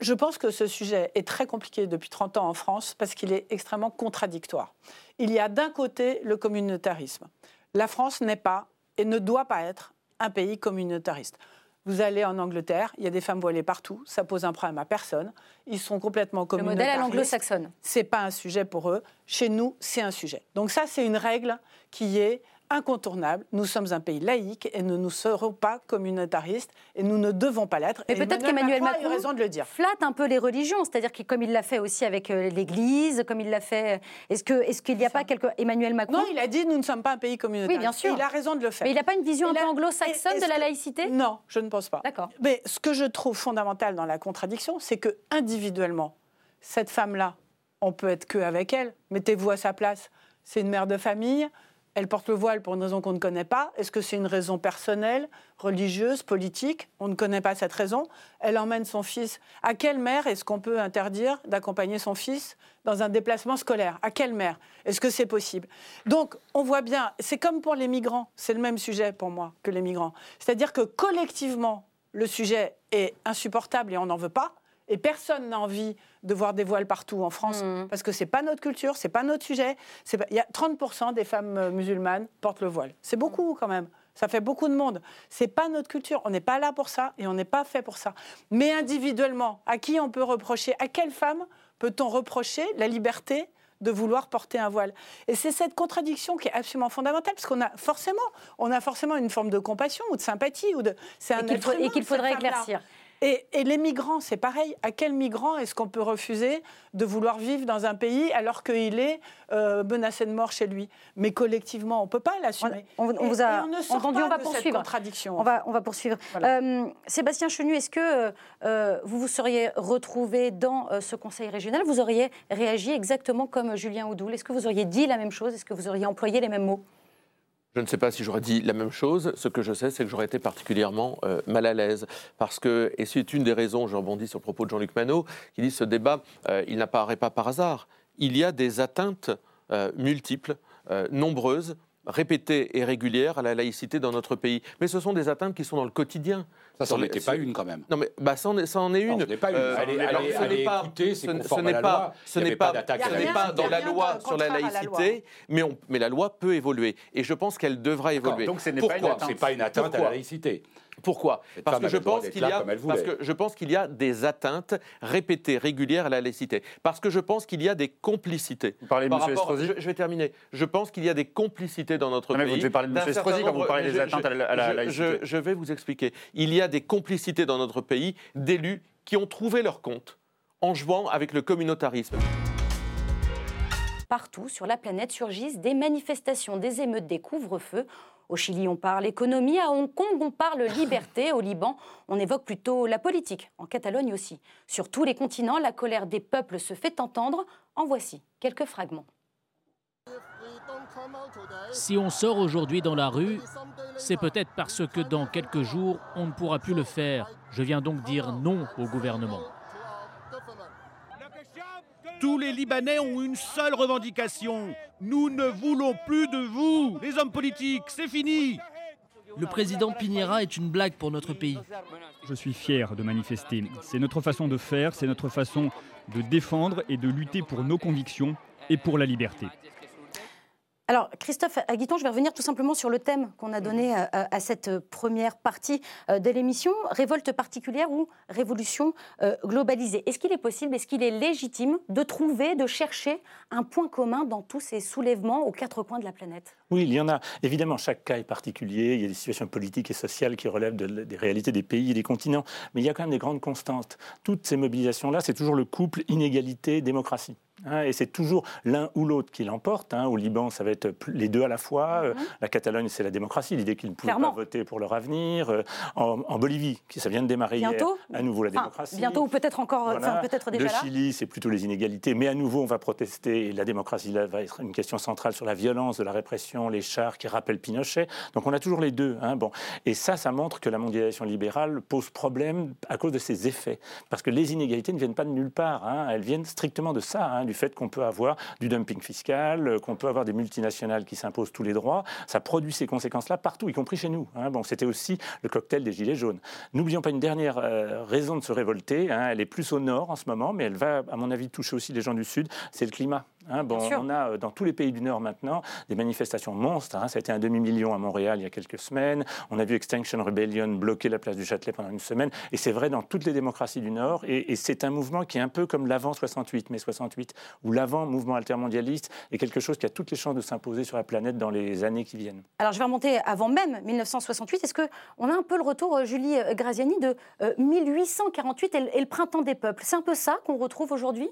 Je pense que ce sujet est très compliqué depuis 30 ans en France parce qu'il est extrêmement contradictoire. Il y a d'un côté le communautarisme. La France n'est pas et ne doit pas être un pays communautariste. Vous allez en Angleterre, il y a des femmes voilées partout, ça pose un problème à personne. Ils sont complètement communautaristes. Le modèle à l'anglo-saxonne. C'est pas un sujet pour eux. Chez nous, c'est un sujet. Donc ça, c'est une règle qui est incontournable. Nous sommes un pays laïque et nous ne serons pas communautaristes et nous ne devons pas l'être. Mais peut-être qu'Emmanuel Macron, a raison de le dire. flatte un peu les religions, c'est-à-dire que comme il l'a fait aussi avec euh, l'Église, comme il l'a fait, est-ce que est-ce qu'il n'y a pas quelque Emmanuel Macron Non, il a dit nous ne sommes pas un pays communautaire. Oui, bien sûr. il a raison de le faire. Mais il n'a pas une vision un peu anglo-saxonne de la laïcité? Non, je ne pense pas. D'accord. Mais ce que je trouve fondamental dans la contradiction, c'est que individuellement, cette femme-là, on peut être que avec elle. Mettez-vous à sa place. C'est une mère de famille elle porte le voile pour une raison qu'on ne connaît pas. Est-ce que c'est une raison personnelle, religieuse, politique? On ne connaît pas cette raison. Elle emmène son fils. À quelle mère est-ce qu'on peut interdire d'accompagner son fils dans un déplacement scolaire? À quelle mère? Est-ce que c'est possible? Donc, on voit bien, c'est comme pour les migrants, c'est le même sujet pour moi que les migrants. C'est-à-dire que collectivement, le sujet est insupportable et on n'en veut pas. Et personne n'a envie de voir des voiles partout en France mmh. parce que c'est pas notre culture, c'est pas notre sujet. Il y a 30% des femmes euh, musulmanes portent le voile. C'est beaucoup quand même. Ça fait beaucoup de monde. C'est pas notre culture. On n'est pas là pour ça et on n'est pas fait pour ça. Mais individuellement, à qui on peut reprocher À quelle femme peut-on reprocher la liberté de vouloir porter un voile? Et c'est cette contradiction qui est absolument fondamentale, parce qu'on a forcément, on a forcément une forme de compassion ou de sympathie ou de. C'est un et qu'il faudrait éclaircir. Et, les migrants, c'est pareil. À quel migrant est-ce qu'on peut refuser de vouloir vivre dans un pays alors qu'il est euh, menacé de mort chez lui? Mais collectivement, on ne peut pas l'assumer. On, vous a entendu, on va poursuivre. Contradiction. On va, on va poursuivre. Euh, Sébastien Chenu, est-ce que euh, vous vous seriez retrouvé dans ce conseil régional? Vous auriez réagi exactement comme Julien Oudoul Est-ce que vous auriez dit la même chose? Est-ce que vous auriez employé les mêmes mots? Je ne sais pas si j'aurais dit la même chose. Ce que je sais, c'est que j'aurais été particulièrement euh, mal à l'aise. Parce que, et c'est une des raisons, je rebondis sur le propos de Jean-Luc Manot, qui dit ce débat, euh, il n'apparaît pas par hasard. Il y a des atteintes euh, multiples, nombreuses, répétées et régulières à la laïcité dans notre pays. Mais ce sont des atteintes qui sont dans le quotidien. Ça, ça n'en était pas une quand même. Non, mais bah, ça, en est, ça en est une. ce n'est pas une. Euh, alors, ce n'est pas, écouter, ce, n'est pas, ce n'est pas, ce n'est pas dans la loi sur la laïcité, mais, on, mais la loi peut évoluer. Et je pense qu'elle devra évoluer. Donc ce n'est pas, pas, une atteinte à la laïcité. Pourquoi parce que, je pense qu'il y a, parce que je pense qu'il y a des atteintes répétées, régulières à la laïcité. Parce que je pense qu'il y a des complicités. Vous parlez de M. Estrosi je, vais terminer. Je pense qu'il y a des complicités dans notre pays. Mais vous devez parler de M. Estrosi quand vous parlez des atteintes à la, laïcité. Je, vais vous expliquer. Il y a des complicités dans notre pays d'élus qui ont trouvé leur compte en jouant avec le communautarisme partout sur la planète surgissent des manifestations, des émeutes, des couvre-feux. Au Chili, on parle économie, à Hong Kong, on parle liberté, au Liban, on évoque plutôt la politique, en Catalogne aussi. Sur tous les continents, la colère des peuples se fait entendre. En voici quelques fragments. Si on sort aujourd'hui dans la rue, c'est peut-être parce que dans quelques jours, on ne pourra plus le faire. Je viens donc dire non au gouvernement. Tous les Libanais ont une seule revendication. Nous ne voulons plus de vous, les hommes politiques, c'est fini. Le président Piñera est une blague pour notre pays. Je suis fier de manifester. C'est notre façon de faire, c'est notre façon de défendre et de lutter pour nos convictions et pour la liberté. Alors, Christophe Aguiton, je vais revenir tout simplement sur le thème qu'on a donné euh, à, cette première partie euh, de l'émission, révolte particulière ou révolution euh, globalisée. Est-ce qu'il est possible, est-ce qu'il est légitime de trouver, de chercher un point commun dans tous ces soulèvements aux quatre coins de la planète? Oui, il y en a. Évidemment, chaque cas est particulier. Il y a des situations politiques et sociales qui relèvent des réalités des pays et des continents. Mais il y a quand même des grandes constantes. Toutes ces mobilisations-là, c'est toujours le couple inégalité-démocratie. Hein, et c'est toujours l'un ou l'autre qui l'emporte. Hein. Au Liban, ça va être les deux à la fois. Euh, mhm. La Catalogne, c'est la démocratie, l'idée qu'ils ne pouvaient pas voter pour leur avenir. Euh, en, Bolivie, ça vient de démarrer bientôt, à nouveau la démocratie. Bientôt ou peut-être encore, peut-être déjà Le Chili, c'est plutôt les inégalités, mais à nouveau, on va protester. Et la démocratie là, va être une question centrale sur la violence de la répression, les chars qui rappellent Pinochet. Donc on a toujours les deux. Hein. Bon. Et ça, ça montre que la mondialisation libérale pose problème à cause de ses effets. Parce que les inégalités ne viennent pas de nulle part. Elles viennent strictement de ça du fait qu'on peut avoir du dumping fiscal, euh, qu'on peut avoir des multinationales qui s'imposent tous les droits. Ça produit ces conséquences-là partout, y compris chez nous. Hein. Bon, c'était aussi le cocktail des Gilets jaunes. N'oublions pas une dernière euh, raison de se révolter. Hein. Elle est plus au nord en ce moment, mais elle va, à mon avis, toucher aussi les gens du sud. C'est le climat. Hein, bon, on a euh, dans tous les pays du Nord maintenant des manifestations monstres. Hein. Ça a été un demi-million à Montréal il y a quelques semaines. On a vu Extinction Rebellion bloquer la place du Châtelet pendant une semaine. Et c'est vrai dans toutes les démocraties du Nord. Et, c'est un mouvement qui est un peu comme l'avant 68, mai 68, ou l'avant mouvement altermondialiste est quelque chose qui a toutes les chances de s'imposer sur la planète dans les années qui viennent. Alors je vais remonter avant même 1968. Est-ce qu'on a un peu le retour, euh, Julie euh, Graziani, de 1848 et le printemps des peuples? C'est un peu ça qu'on retrouve aujourd'hui?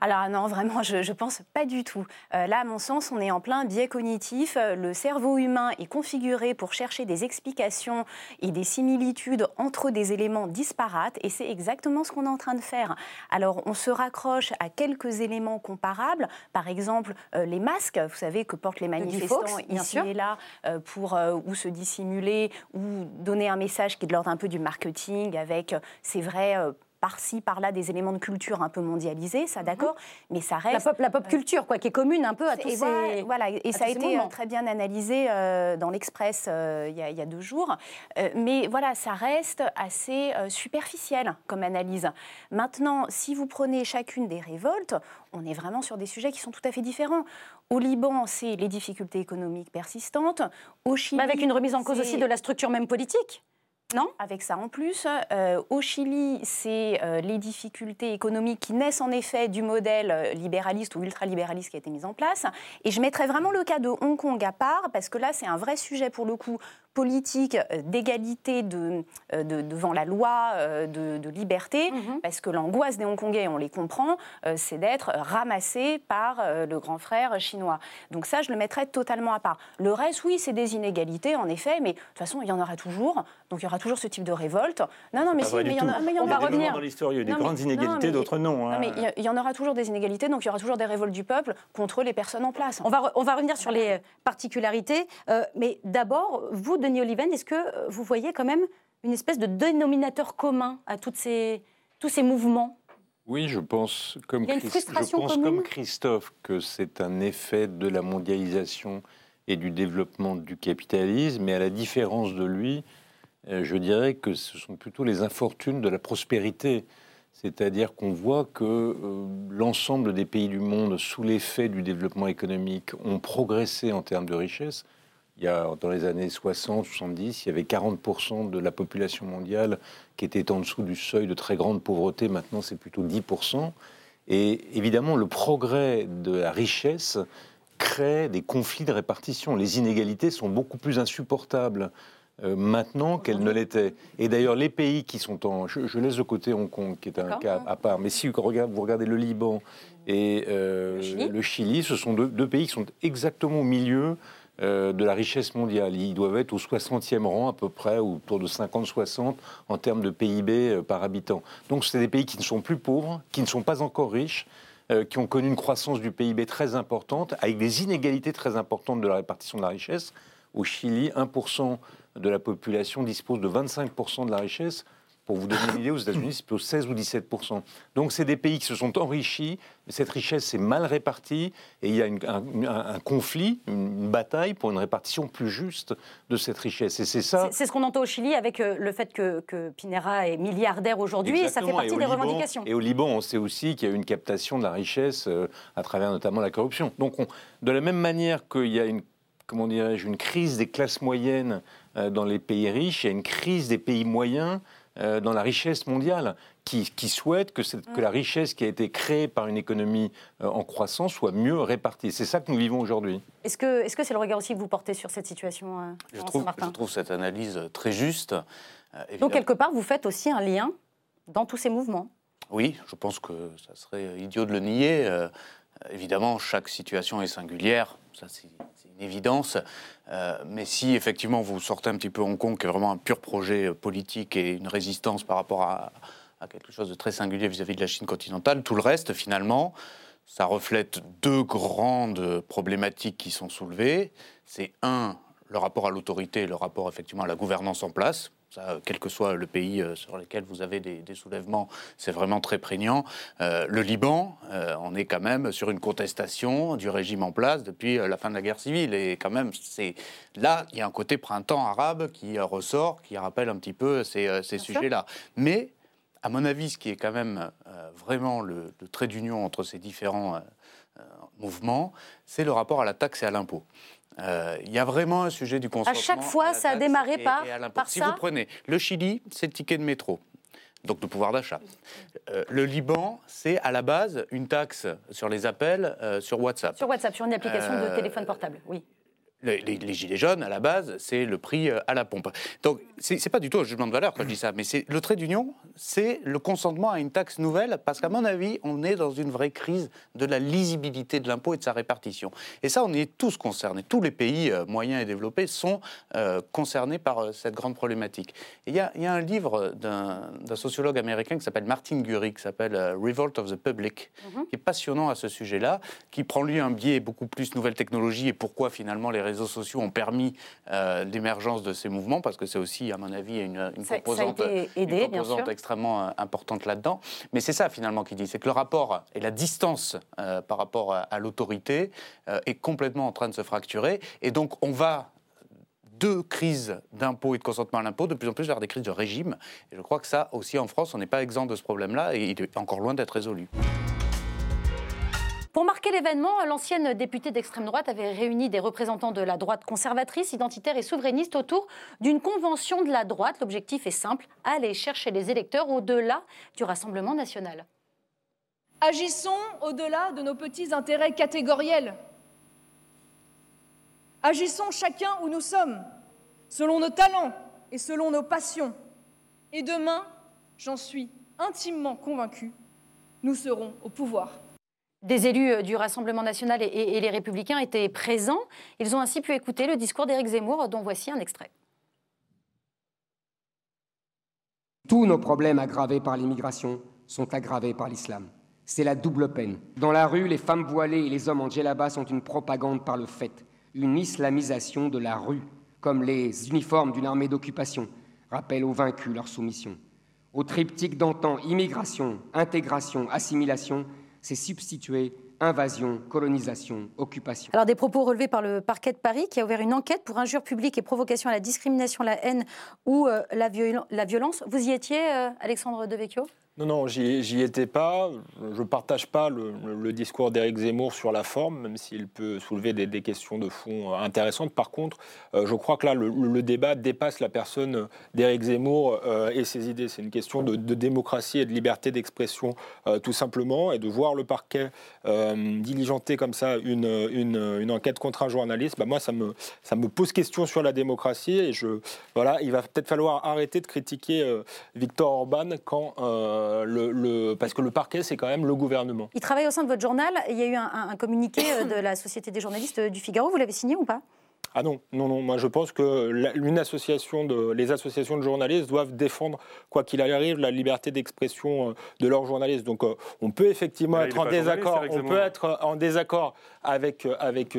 Alors non, vraiment, je ne pense pas du tout. Euh, là, à mon sens, on est en plein biais cognitif. Euh, le cerveau humain est configuré pour chercher des explications et des similitudes entre des éléments disparates, et c'est exactement ce qu'on est en train de faire. Alors, on se raccroche à quelques éléments comparables, par exemple euh, les masques, vous savez, que portent les manifestants ici et là pour ou se dissimuler ou donner un message qui est de l'ordre un peu du marketing avec, c'est vrai, par-ci, par-là des éléments de culture un peu mondialisés, ça mhm. d'accord, mais ça reste... La pop, la pop euh, culture, quoi, qui est commune un peu à tous ces Voilà, et ça a été euh, très bien analysé euh, dans l'Express il, y a deux jours. mais voilà, ça reste assez superficiel comme analyse. Maintenant, si vous prenez chacune des révoltes, on est vraiment sur des sujets qui sont tout à fait différents. Au Liban, c'est les difficultés économiques persistantes. Au Chili, avec une remise en cause aussi de la structure même politique non Avec ça en plus. Euh, au Chili, c'est euh, les difficultés économiques qui naissent en effet du modèle euh, libéraliste ou ultralibéraliste qui a été mis en place. Et je mettrais vraiment le cas de Hong Kong à part, parce que là, c'est un vrai sujet pour le coup politique d'égalité de, devant la loi, de, liberté, mhm. parce que l'angoisse des Hongkongais, on les comprend, c'est d'être ramassé par le grand frère chinois. Donc ça, je le mettrais totalement à part. Le reste, oui, c'est des inégalités, en effet, mais de toute façon, il y en aura toujours. Donc il y aura toujours ce type de révolte. Non, non, mais si, mais il y en a, on va revenir. Dans l'histoire, il y a eu des grandes inégalités, d'autres non. Non, mais hein. il y, en aura toujours des inégalités, donc il y aura toujours des révoltes du peuple contre les personnes en place. On va, on va revenir sur les particularités, euh, mais d'abord, vous, Denis Oliven, est-ce que euh, vous voyez quand même une espèce de dénominateur commun à toutes ces, tous ces mouvements? Oui, je pense, comme, je pense comme Christophe, que c'est un effet de la mondialisation et du développement du capitalisme, mais à la différence de lui, euh, je dirais que ce sont plutôt les infortunes de la prospérité. C'est-à-dire qu'on voit que euh, l'ensemble des pays du monde, sous l'effet du développement économique, ont progressé en termes de richesse. Il y a, dans les années 60, 70, il y avait 40% de la population mondiale qui était en dessous du seuil de très grande pauvreté. Maintenant, c'est plutôt 10%. Et évidemment, le progrès de la richesse crée des conflits de répartition. Les inégalités sont beaucoup plus insupportables euh, maintenant qu'elle ne l'était. Et d'ailleurs, les pays qui sont en... Je, laisse de côté Hong Kong, qui est un cas à part, mais si vous regardez, le Liban et euh, le, Chili. ce sont deux, pays qui sont exactement au milieu euh, de la richesse mondiale. Ils doivent être au 60e rang à peu près, autour de 50-60 en termes de PIB par habitant. Donc c'est des pays qui ne sont plus pauvres, qui ne sont pas encore riches, qui ont connu une croissance du PIB très importante, avec des inégalités très importantes de la répartition de la richesse. Au Chili, 1% de la population dispose de 25% de la richesse. Pour vous donner une idée, aux États-Unis, c'est plutôt 16 ou 17 Donc, c'est des pays qui se sont enrichis, mais cette richesse est mal répartie, et il y a un, conflit, une bataille pour une répartition plus juste de cette richesse. Et c'est ça. C'est ce qu'on entend au Chili avec euh, le fait que, que Pinera est milliardaire aujourd'hui, et ça fait partie des revendications. Et au Liban, on sait aussi qu'il y a une captation de la richesse euh, à travers notamment la corruption. Donc, de la même manière qu'il y a une comment dirais-je, une crise des classes moyennes euh, dans les pays riches, il y a une crise des pays moyens euh, dans la richesse mondiale, qui, souhaitent que, que, la richesse qui a été créée par une économie euh, en croissance soit mieux répartie. C'est ça que nous vivons aujourd'hui. Est-ce que c'est -ce le regard aussi que vous portez sur cette situation je, trouve, je trouve cette analyse très juste. Donc quelque part, vous faites aussi un lien dans tous ces mouvements Oui, je pense que ça serait idiot de le nier. évidemment, chaque situation est singulière, ça c'est évidence. Euh, mais si effectivement vous sortez un petit peu Hong Kong, qui est vraiment un pur projet euh, politique et une résistance par rapport à, quelque chose de très singulier vis-à-vis de la Chine continentale, tout le reste finalement, ça reflète deux grandes problématiques qui sont soulevées. C'est un, le rapport à l'autorité, le rapport effectivement à la gouvernance en place, quel que soit le pays euh, sur lequel vous avez des, soulèvements, c'est vraiment très prégnant. Euh, le Liban, euh, on est quand même sur une contestation du régime en place depuis la fin de la guerre civile. Et quand même, c'est là, il y a un côté printemps arabe qui ressort, qui rappelle un petit peu ces, sujets-là. Mais, à mon avis, ce qui est quand même vraiment le, le trait d'union entre ces différents mouvements, c'est le rapport à la taxe et à l'impôt. Euh, il y a vraiment un sujet du consentement. À chaque fois, ça a démarré par, par si vous prenez le Chili, c'est le ticket de métro donc de pouvoir d'achat. Euh, le Liban, c'est à la base une taxe sur les appels euh, sur WhatsApp. Sur WhatsApp, sur une application de téléphone portable, oui. Les, gilets jaunes, à la base, c'est le prix euh, à la pompe. Donc, ce n'est pas du tout un jugement de valeur quand je dis ça, mais c'est le trait d'union, c'est le consentement à une taxe nouvelle, parce qu'à mon avis, on est dans une vraie crise de la lisibilité de l'impôt et de sa répartition. Et ça, on est tous concernés. Tous les pays euh, moyens et développés sont euh, concernés par cette grande problématique. Il y, a un livre d'un sociologue américain qui s'appelle Martin Gurry, qui s'appelle Revolt of the Public, mhm. qui est passionnant à ce sujet-là, qui prend lui un biais beaucoup plus nouvelle technologie et pourquoi finalement les réseaux sociaux ont permis euh, l'émergence de ces mouvements, parce que c'est aussi, à mon avis, une, composante, extrêmement euh, importante là-dedans. Mais c'est ça, finalement, qui dit, c'est que le rapport et la distance euh, par rapport à, l'autorité est complètement en train de se fracturer. Et donc, on va deux crises d'impôt et de consentement à l'impôt, de plus en plus vers des crises de régime. Et je crois que ça aussi en France, on n'est pas exempt de ce problème-là et il est encore loin d'être résolu. Pour marquer l'événement, l'ancienne députée d'extrême droite avait réuni des représentants de la droite conservatrice, identitaire et souverainiste autour d'une convention de la droite. L'objectif est simple, aller chercher les électeurs au-delà du Rassemblement national. Agissons au-delà de nos petits intérêts catégoriels. Agissons chacun où nous sommes, selon nos talents et selon nos passions. Et demain, j'en suis intimement convaincue, nous serons au pouvoir. Des élus euh, du Rassemblement national et, les Républicains étaient présents. Ils ont ainsi pu écouter le discours d'Éric Zemmour, dont voici un extrait. Tous nos problèmes aggravés par l'immigration sont aggravés par l'islam. C'est la double peine. Dans la rue, les femmes voilées et les hommes en djellaba sont une propagande par le fait, une islamisation de la rue, comme les uniformes d'une armée d'occupation rappellent aux vaincus leur soumission. Au triptyque d'antan, immigration, intégration, assimilation, c'est substituer invasion, colonisation, occupation. Alors des propos relevés par le parquet de Paris qui a ouvert une enquête pour injure publique et provocation à la discrimination, la haine ou euh, la, violence. Vous y étiez, euh, Alexandre Devecchio? Non, non, j'y étais pas. Je ne partage pas le, discours d'Éric Zemmour sur la forme, même s'il peut soulever des, questions de fond euh, intéressantes. Par contre, euh, je crois que là, le, débat dépasse la personne d'Éric Zemmour euh, et ses idées. C'est une question de, démocratie et de liberté d'expression, tout simplement, et de voir le parquet diligenter comme ça une, une, enquête contre un journaliste. Bah, moi, ça me, ça me pose question sur la démocratie. Et je, voilà, il va peut-être falloir arrêter de critiquer Victor Orban quand euh, parce que le parquet, c'est quand même le gouvernement. Il travaille au sein de votre journal. Il y a eu un, communiqué euh, de la Société des journalistes du Figaro. Vous l'avez signé ou pas? Ah non, non, non. Moi, je pense que une association de, les associations de journalistes doivent défendre, quoi qu'il arrive, la liberté d'expression euh, de leurs journalistes. Donc, on peut effectivement être en désaccord. On peut être en désaccord avec, avec,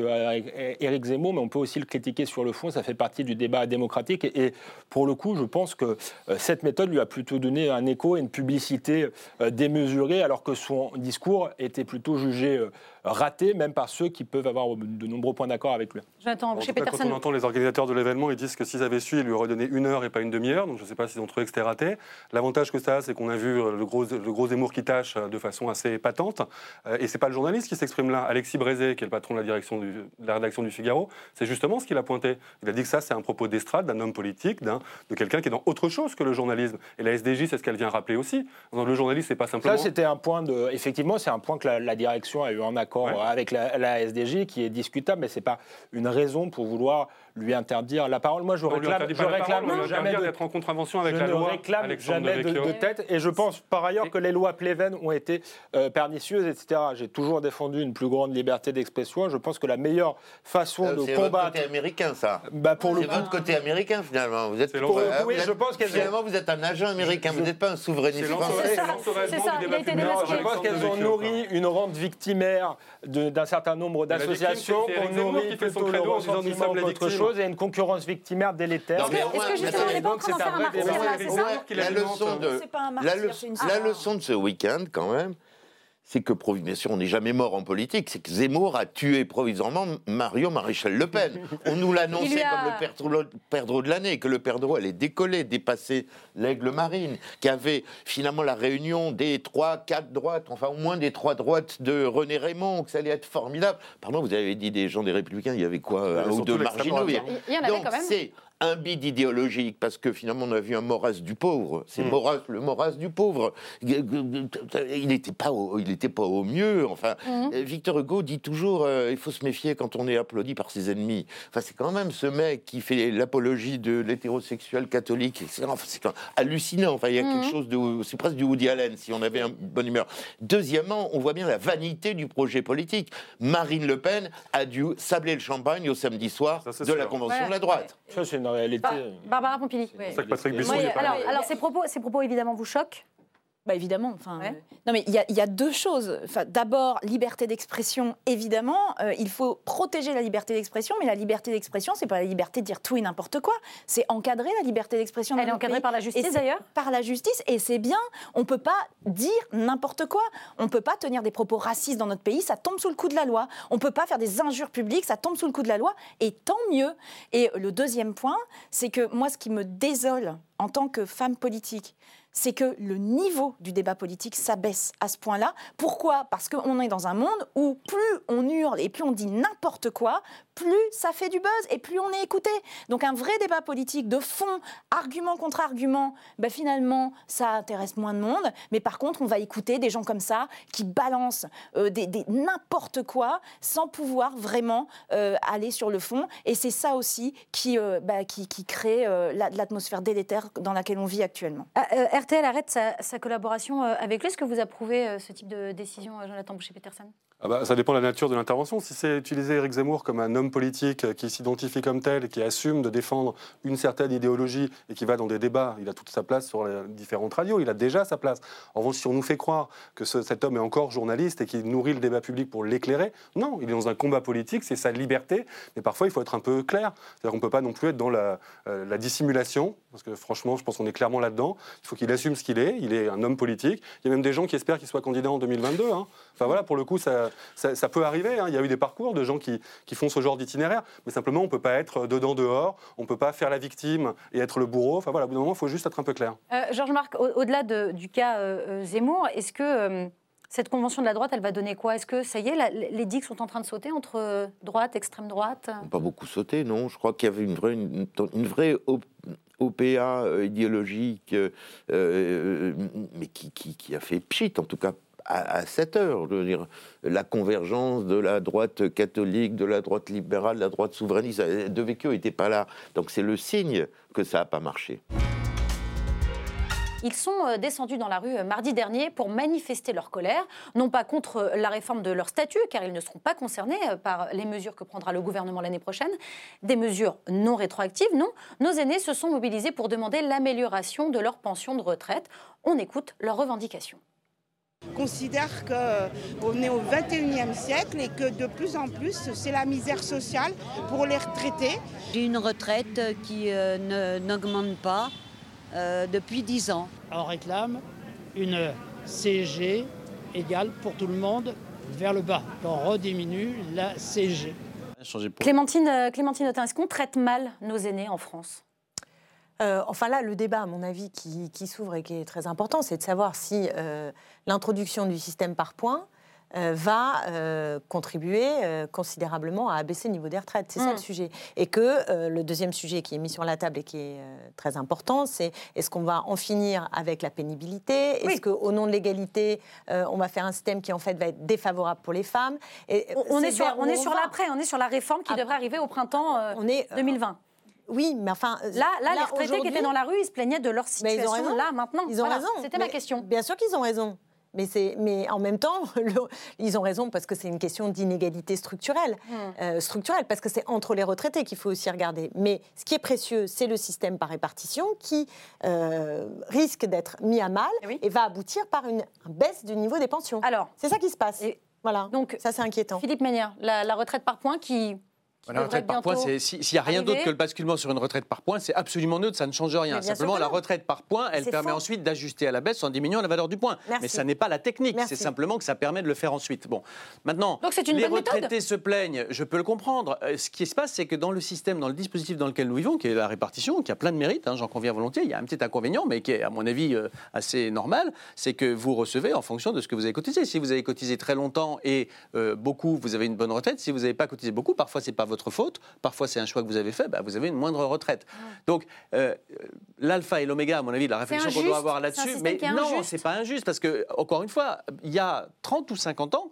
Éric Zemmour, mais on peut aussi le critiquer sur le fond. Ça fait partie du débat démocratique. Et, pour le coup, je pense que cette méthode lui a plutôt donné un écho et une publicité démesurée, alors que son discours était plutôt jugé raté, même par ceux qui peuvent avoir de nombreux points d'accord avec lui. J'attends. Quand on entend les organisateurs de l'événement, ils disent que s'ils avaient su, ils lui auraient donné une heure et pas une demi-heure. Donc je ne sais pas s'ils ont trouvé que c'était raté. L'avantage que ça a, c'est qu'on a vu euh, le gros, le gros qui tâche euh, de façon assez patente. Euh, et c'est pas le journaliste qui s'exprime là. Alexis Brézé, qui est le patron de la, direction de la rédaction du Figaro, c'est justement ce qu'il a pointé. Il a dit que ça, c'est un propos d'estrade d'un homme politique, de quelqu'un qui est dans autre chose que le journalisme. Et la SDJ, c'est ce qu'elle vient rappeler aussi. le journaliste, c'est pas simplement. Ça, c'était un point de. Effectivement, c'est un point que la, direction a eu en accord avec la, la, SDJ qui est discutable, mais c'est pas une raison pour vouloir lui interdire la parole. Moi, je réclame, je réclame jamais d'être en contravention avec la loi. Je réclame jamais de, tête. Et je pense par ailleurs que les lois Pleven ont été euh, pernicieuses, etc. J'ai toujours défendu une plus grande liberté d'expression. Je pense que la meilleure façon euh, de combattre. C'est côté américain, ça. Bah pour le c'est côté américain finalement. Vous êtes pour oui, je pense qu'elles finalement vous êtes un agent américain. Vous n'êtes pas un souverainiste français. C'est ça. Je pense qu'elles ont nourri une rente victimaire d'un certain nombre d'associations. On nourrit plutôt le ressentiment qu'autre chose et une concurrence victimaire délétère. Est-ce que justement on n'est pas en train d'en faire un martyr La leçon de ce week-end, quand même, c'est que, bien sûr, on n'est jamais mort en politique, c'est que Zemmour a tué provisoirement Mario Maréchal Le Pen. On nous l'annonçait comme le perdreau de l'année, que le perdreau allait décoller, dépasser l'aigle marine, qu'il y avait finalement la réunion des trois, quatre droites, enfin au moins des trois droites de René Raymond, que ça allait être formidable. Pardon, vous avez dit des gens des Républicains, il y avait quoi Un ou deux marginaux. Il y en avait quand même un bide idéologique, parce que finalement on a vu un Maurras du pauvre. C'est mm. le Maurras du pauvre. Il n'était pas, au, il pas au mieux. Enfin, mm. Victor Hugo dit toujours euh, il faut se méfier quand on est applaudi par ses ennemis. Enfin, c'est quand même ce mec qui fait l'apologie de l'hétérosexuel catholique. C'est enfin, hallucinant. Enfin, il y a quelque mm. chose de. C'est presque du Woody Allen, si on avait une bonne humeur. Deuxièmement, on voit bien la vanité du projet politique. Marine Le Pen a dû sabler le champagne au samedi soir de la convention de la droite. Ça, réalité. Barbara Pompili. alors, alors ces, propos, ces propos, évidemment, vous choquent bah évidemment. Enfin, euh, Non, mais il y, a deux choses. Enfin, D'abord, liberté d'expression, évidemment. Euh, il faut protéger la liberté d'expression, mais la liberté d'expression, c'est pas la liberté de dire tout et n'importe quoi. C'est encadrer la liberté d'expression. Elle est encadrée par la justice, d'ailleurs? Par la justice, et c'est bien. On peut pas dire n'importe quoi. On peut pas tenir des propos racistes dans notre pays, ça tombe sous le coup de la loi. On peut pas faire des injures publiques, ça tombe sous le coup de la loi, et tant mieux. Et le deuxième point, c'est que moi, ce qui me désole en tant que femme politique, c'est que le niveau du débat politique s'abaisse à ce point-là. Pourquoi? Parce qu'on est dans un monde où plus on hurle et plus on dit n'importe quoi, plus ça fait du buzz et plus on est écouté. Donc un vrai débat politique de fond, argument contre argument, ben finalement, ça intéresse moins de monde. Mais par contre, on va écouter des gens comme ça qui balancent euh, des, n'importe quoi sans pouvoir vraiment euh, aller sur le fond. Et c'est ça aussi qui, euh, bah, qui, crée l'atmosphère délétère dans laquelle on vit actuellement. RTL arrête sa, collaboration avec lui. Est-ce que vous approuvez ce type de décision, Jonathan Boucher-Peterson ah bah, ça dépend de la nature de l'intervention. Si c'est utiliser Eric Zemmour comme un homme politique qui s'identifie comme tel et qui assume de défendre une certaine idéologie et qui va dans des débats, il a toute sa place sur les différentes radios, il a déjà sa place. En revanche, si on nous fait croire que cet homme est encore journaliste et qu'il nourrit le débat public pour l'éclairer, non, il est dans un combat politique, c'est sa liberté, mais parfois il faut être un peu clair. C'est-à-dire qu'on ne peut pas non plus être dans la, euh, la dissimulation, parce que franchement, je pense qu'on est clairement là-dedans. Il faut qu'il assume ce qu'il est, il est un homme politique. Il y a même des gens qui espèrent qu'il soit candidat en 2022. Hein. Enfin voilà, pour le coup, ça, ça, peut arriver. Hein. Il y a eu des parcours de gens qui, font ce genre d'itinéraire, mais simplement, on ne peut pas être dedans, dehors, on ne peut pas faire la victime et être le bourreau. Enfin voilà, au bout d'un moment, il faut juste être un peu clair. Euh, Georges Marc, au-delà du cas euh, euh, Zemmour, est-ce que cette convention de la droite, elle va donner quoi? Est-ce que ça y est, les digues sont en train de sauter entre droite, extrême droite? Pas beaucoup sauté, non? Je crois qu'il y avait une vraie, une, vraie OPA idéologique, mais qui, qui, a fait pchit, en tout cas à, 7 heures. Je la convergence de la droite catholique, de la droite libérale, de la droite souverainiste, De Vecchio n'était pas là. Donc c'est le signe que ça n'a pas marché. Ils sont euh, descendus dans la rue euh, mardi dernier pour manifester leur colère, non pas contre euh, la réforme de leur statut, car ils ne seront pas concernés par les mesures que prendra le gouvernement l'année prochaine, des mesures non rétroactives, non. Nos aînés se sont mobilisés pour demander l'amélioration de leur pension de retraite. On écoute leurs revendications considère qu'on est au 21e siècle et que de plus en plus, c'est la misère sociale pour les retraités. J'ai une retraite qui euh, n'augmente pas euh, depuis 10 ans. On réclame une CG égale pour tout le monde vers le bas. On rediminue la CG. Clémentine, euh, Clémentine est-ce qu'on traite mal nos aînés en France? Euh, enfin là, le débat, à mon avis, qui, s'ouvre et qui est très important, c'est de savoir si euh, l'introduction du système par points euh, va contribuer considérablement à abaisser le niveau des retraites. C'est ça le mm. sujet. Et que le deuxième sujet qui est mis sur la table et qui est très important, c'est est-ce qu'on va en finir avec la pénibilité? Est-ce qu'au nom de l'égalité, on va faire un système qui en fait va être défavorable pour les femmes? Et on, est sur, on, est sur l'après, on est sur la réforme qui devrait arriver au printemps 2020. Oui, mais enfin. Euh, là, là, les retraités qui étaient dans la rue, ils se plaignaient de leur situation là, maintenant. Ils ont raison. C'était ma question. Bien sûr qu'ils ont raison. Mais, mais en même temps, ils ont raison parce que c'est une question d'inégalité structurelle. Hmm. Euh, structurelle, parce que c'est entre les retraités qu'il faut aussi regarder. Mais ce qui est précieux, c'est le système par répartition qui euh, risque d'être mis à mal eh et va aboutir par une, baisse du niveau des pensions. Alors, c'est ça qui se passe. voilà. Donc, ça, c'est inquiétant. Philippe Ménière, la retraite par points qui la retraite par points, s'il n'y a rien d'autre que le basculement sur une retraite par points, c'est absolument neutre, ça ne change rien. Simplement, la retraite par points, elle permet ensuite d'ajuster à la baisse en diminuant la valeur du point. Mais ça n'est pas la technique, c'est simplement que ça permet de le faire ensuite. Bon, maintenant, les retraités se plaignent, je peux le comprendre. Euh, ce qui se passe, c'est que dans le système, dans le dispositif dans lequel nous vivons, qui est la répartition, qui a plein de mérites, hein, j'en conviens volontiers, il y a un petit inconvénient, mais qui est, à mon avis, euh, assez normal, c'est que vous recevez en fonction de ce que vous avez cotisé. Si vous avez cotisé très longtemps et euh, beaucoup, vous avez une bonne retraite. Si vous n'avez pas cotisé beaucoup, parfois, c'est pas votre votre faute, parfois c'est un choix que vous avez fait, bah, vous avez une moindre retraite. Donc euh, l'alpha et l'oméga, à mon avis, la réflexion qu'on doit avoir là-dessus, mais non, c'est pas injuste parce que encore une fois, il y a 30 ou 50 ans,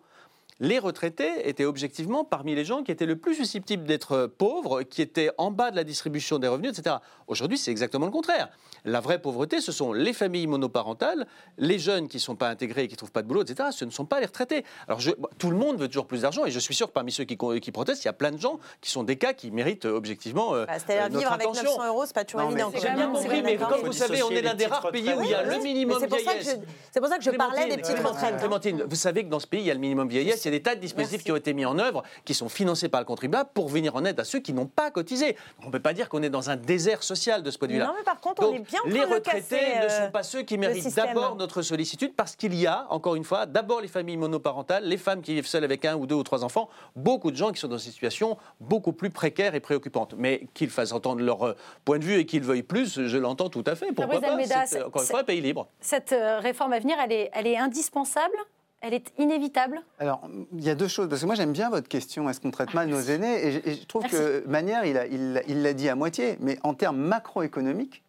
les retraités étaient objectivement parmi les gens qui étaient le plus susceptibles d'être pauvres, qui étaient en bas de la distribution des revenus, etc. Aujourd'hui, c'est exactement le contraire. La vraie pauvreté, ce sont les familles monoparentales, les jeunes qui ne sont pas intégrés et qui ne trouvent pas de boulot, etc. Ce ne sont pas les retraités. Alors, tout le monde veut toujours plus d'argent et je suis sûr que parmi ceux qui, qui, protestent, il y a plein de gens qui sont des cas qui méritent objectivement euh, bah, C'est-à-dire euh, vivre avec 900 euros, c'est pas toujours évident. J'ai bien compris, mais comme vous savez, on est l'un des rares pays où il y a le minimum vieillesse. C'est pour ça que je parlais des petites retraites. Clémentine, vous savez que dans ce pays, il y a le minimum vieillesse, il y a des tas de dispositifs qui ont été mis en œuvre, qui sont financés par le contribuable pour venir en aide à ceux qui n'ont pas cotisé. On ne peut pas dire qu'on est dans un désert social de ce point de vue-là. Non, mais par contre, on est bien les retraités ne sont pas ceux qui méritent d'abord notre sollicitude parce qu'il y a, encore une fois, d'abord les familles monoparentales, les femmes qui vivent seules avec un ou deux ou trois enfants, beaucoup de gens qui sont dans des situations beaucoup plus précaires et préoccupantes. Mais qu'ils fassent entendre leur euh, point de vue et qu'ils veuillent plus, je l'entends tout à fait. Pourquoi pas? C'est encore une fois un pays libre. Cette euh, réforme à venir, elle est, elle est indispensable? Elle est inévitable? Alors, il y a deux choses. Parce que moi, j'aime bien votre question est-ce qu'on traite mal nos aînés? Et je, trouve que Manière, il l'a il, il dit à moitié. Mais en termes macroéconomiques,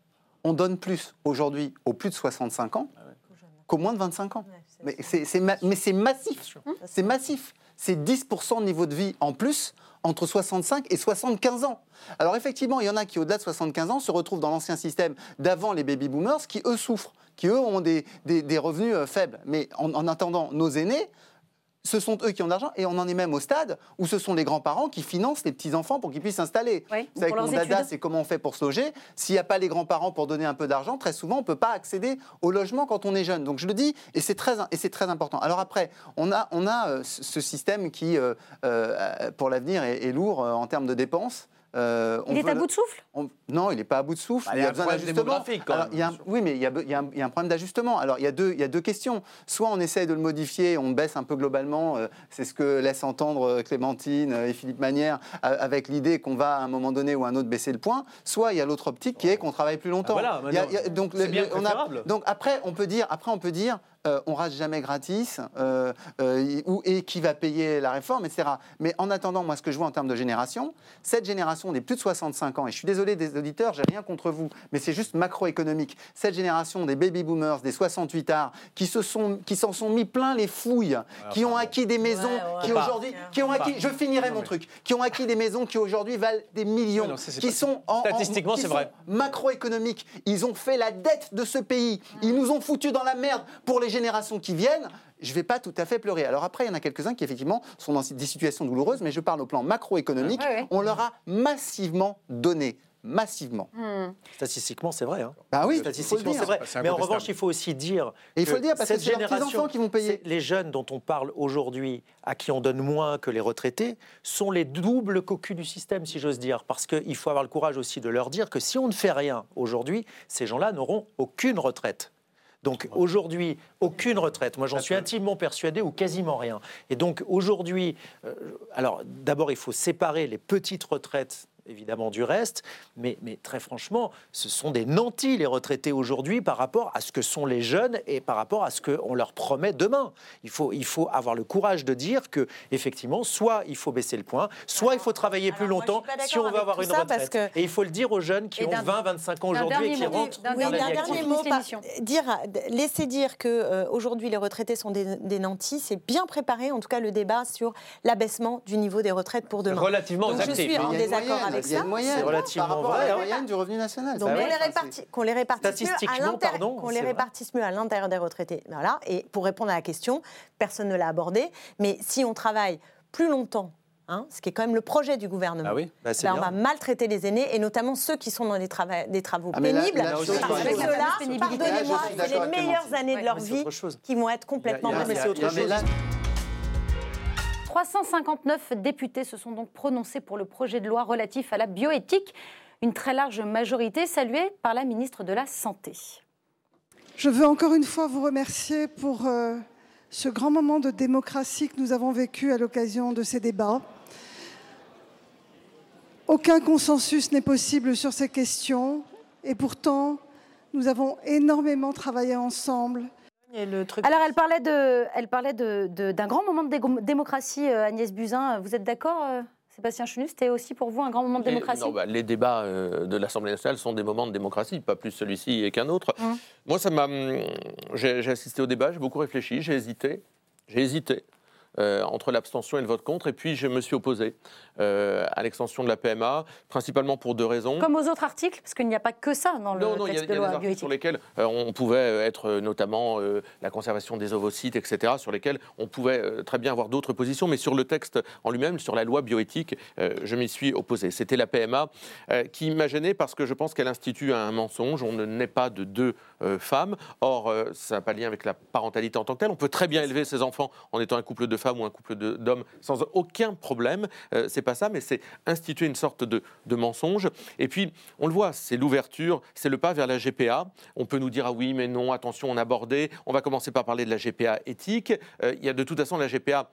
on donne plus aujourd'hui aux plus de 65 ans qu'aux moins de 25 ans. mais c'est massif. C'est massif. C'est 10% de niveau de vie en plus entre 65 et 75 ans. Alors effectivement, il y en a qui, au-delà de 75 ans, se retrouvent dans l'ancien système d'avant les baby boomers, qui eux souffrent, qui eux ont des, revenus euh, faibles. Mais en attendant, nos aînés, ce sont eux qui ont de l'argent et on en est même au stade où ce sont les grands-parents qui financent les petits-enfants pour qu'ils puissent s'installer. Oui, Vous savez mon dada, c'est comment on fait pour se loger. S'il n'y a pas les grands-parents pour donner un peu d'argent, très souvent, on ne peut pas accéder au logement quand on est jeune. Donc je le dis, et c'est très, et c'est très important. Alors après, on a, on a euh, ce système qui, euh, euh, pour l'avenir, est, lourd en termes de dépenses. Euh, il est à bout de souffle? Non, il n'est pas à bout de souffle. Bah, il y a, un besoin d'ajustement. Oui, mais il y, a, il, y a un, problème d'ajustement. Alors, il y, a deux, il y a deux questions. Soit on essaye de le modifier, on baisse un peu globalement. Euh, c'est ce que laissent entendre euh, Clémentine et Philippe Manière, avec l'idée qu'on va à un moment donné ou à un autre baisser le point. Soit il y a l'autre optique qui est qu'on travaille plus longtemps. Ah, voilà, donc, donc après, on peut dire, après, on peut dire euh, on rate jamais gratis, euh, euh, et qui va payer la réforme, etc. Mais en attendant, moi, ce que je vois en termes de génération, cette génération des plus de 65 ans, et je suis désolé des auditeurs, j'ai rien contre vous, mais c'est juste macroéconomique. Cette génération des baby boomers, des 68 arts, qui se sont, qui s'en sont mis plein les fouilles, qui ont acquis des maisons, qui aujourd'hui, qui ont acquis, je finirai mon truc, qui ont acquis des maisons qui aujourd'hui valent des millions, qui sont en, statistiquement c'est vrai macroéconomiques. Ils ont fait la dette de ce pays. Ils nous ont foutu dans la merde pour les générations qui viennent, je ne vais pas tout à fait pleurer. Alors après, il y en a quelques-uns qui effectivement sont dans des situations douloureuses, mais je parle au plan macroéconomique. On leur a massivement donné massivement. Hmm. Statistiquement, c'est vrai. Hein. Bah oui, statistiquement, c'est vrai. Mais en revanche, il faut aussi dire Et il faut le dire parce que c'est génération qui vont payer. Les jeunes dont on parle aujourd'hui, à qui on donne moins que les retraités, sont les doubles cocus du système, si j'ose dire. Parce qu'il faut avoir le courage aussi de leur dire que si on ne fait rien aujourd'hui, ces gens-là n'auront aucune retraite. Donc aujourd'hui, aucune retraite. Moi, j'en suis intimement persuadé ou quasiment rien. Et donc aujourd'hui, euh, alors d'abord, il faut séparer les petites retraites évidemment du reste, mais, mais, très franchement, ce sont des nantis les retraités aujourd'hui par rapport à ce que sont les jeunes et par rapport à ce qu'on leur promet demain. Il faut, il faut avoir le courage de dire que effectivement, soit il faut baisser le point, soit il faut travailler plus longtemps si on veut avoir une retraite. Et il faut le dire aux jeunes qui ont 20-25 ans aujourd'hui et qui rentrent dans la vie dernier mot, dire, laisser dire que euh, aujourd'hui les retraités sont des, des nantis, c'est bien préparer en tout cas le débat sur l'abaissement du niveau des retraites pour demain. Relativement Donc, Je suis en désaccord avec il y a une moyenne relativement par rapport à la moyenne du revenu national. Donc, qu'on les, répartisse qu'on les répartisse mieux à l'intérieur des retraités. Voilà. Et pour répondre à la question, personne ne l'a abordé, mais si on travaille plus longtemps Hein, ce qui est quand même le projet du gouvernement. Ah oui bah, ben, on va maltraiter les aînés et notamment ceux qui sont dans des, des travaux ah, pénibles. parce que ceux-là, pardonnez-moi, c'est les meilleures années de leur vie qui vont être complètement... mais c'est autre chose. 359 députés se sont donc prononcés pour le projet de loi relatif à la bioéthique, une très large majorité saluée par la ministre de la Santé. Je veux encore une fois vous remercier pour euh, ce grand moment de démocratie que nous avons vécu à l'occasion de ces débats. Aucun consensus n'est possible sur ces questions et pourtant nous avons énormément travaillé ensemble alors, elle parlait d'un de, elle parlait de, d'un grand moment de démocratie, euh, Agnès Buzyn. Vous êtes d'accord euh, Sébastien Chenu, c'était aussi pour vous un grand moment de démocratie? bah, Les débats euh, de l'Assemblée nationale sont des moments de démocratie, pas plus celui-ci qu'un autre. Mmh. Moi, ça m'a. Hum, j'ai assisté au débat, j'ai beaucoup réfléchi, j'ai hésité. J'ai hésité. Euh, entre l'abstention et le vote contre. Et puis, je me suis opposé euh, à l'extension de la PMA, principalement pour deux raisons. Comme aux autres articles, parce qu'il n'y a pas que ça dans le non, non, texte y a, de loi y a des articles sur lesquels euh, on pouvait être notamment la conservation des ovocytes, etc., sur lesquels on pouvait très bien avoir d'autres positions. Mais sur le texte en lui-même, sur la loi bioéthique, je m'y suis opposé. C'était la PMA qui m'a gêné parce que je pense qu'elle institue un mensonge. On ne naît pas de deux femmes. Or, ça n'a pas lien avec la parentalité en tant que telle. On peut très bien élever ses enfants en étant un couple de femmes ou un couple d'hommes sans aucun problème. Euh, c'est pas ça, mais c'est instituer une sorte de, mensonge. Et puis, on le voit, c'est l'ouverture, c'est le pas vers la GPA. On peut nous dire ah oui, mais non, attention, on a abordé. On va commencer par parler de la GPA éthique. Euh, il y a de toute façon la GPA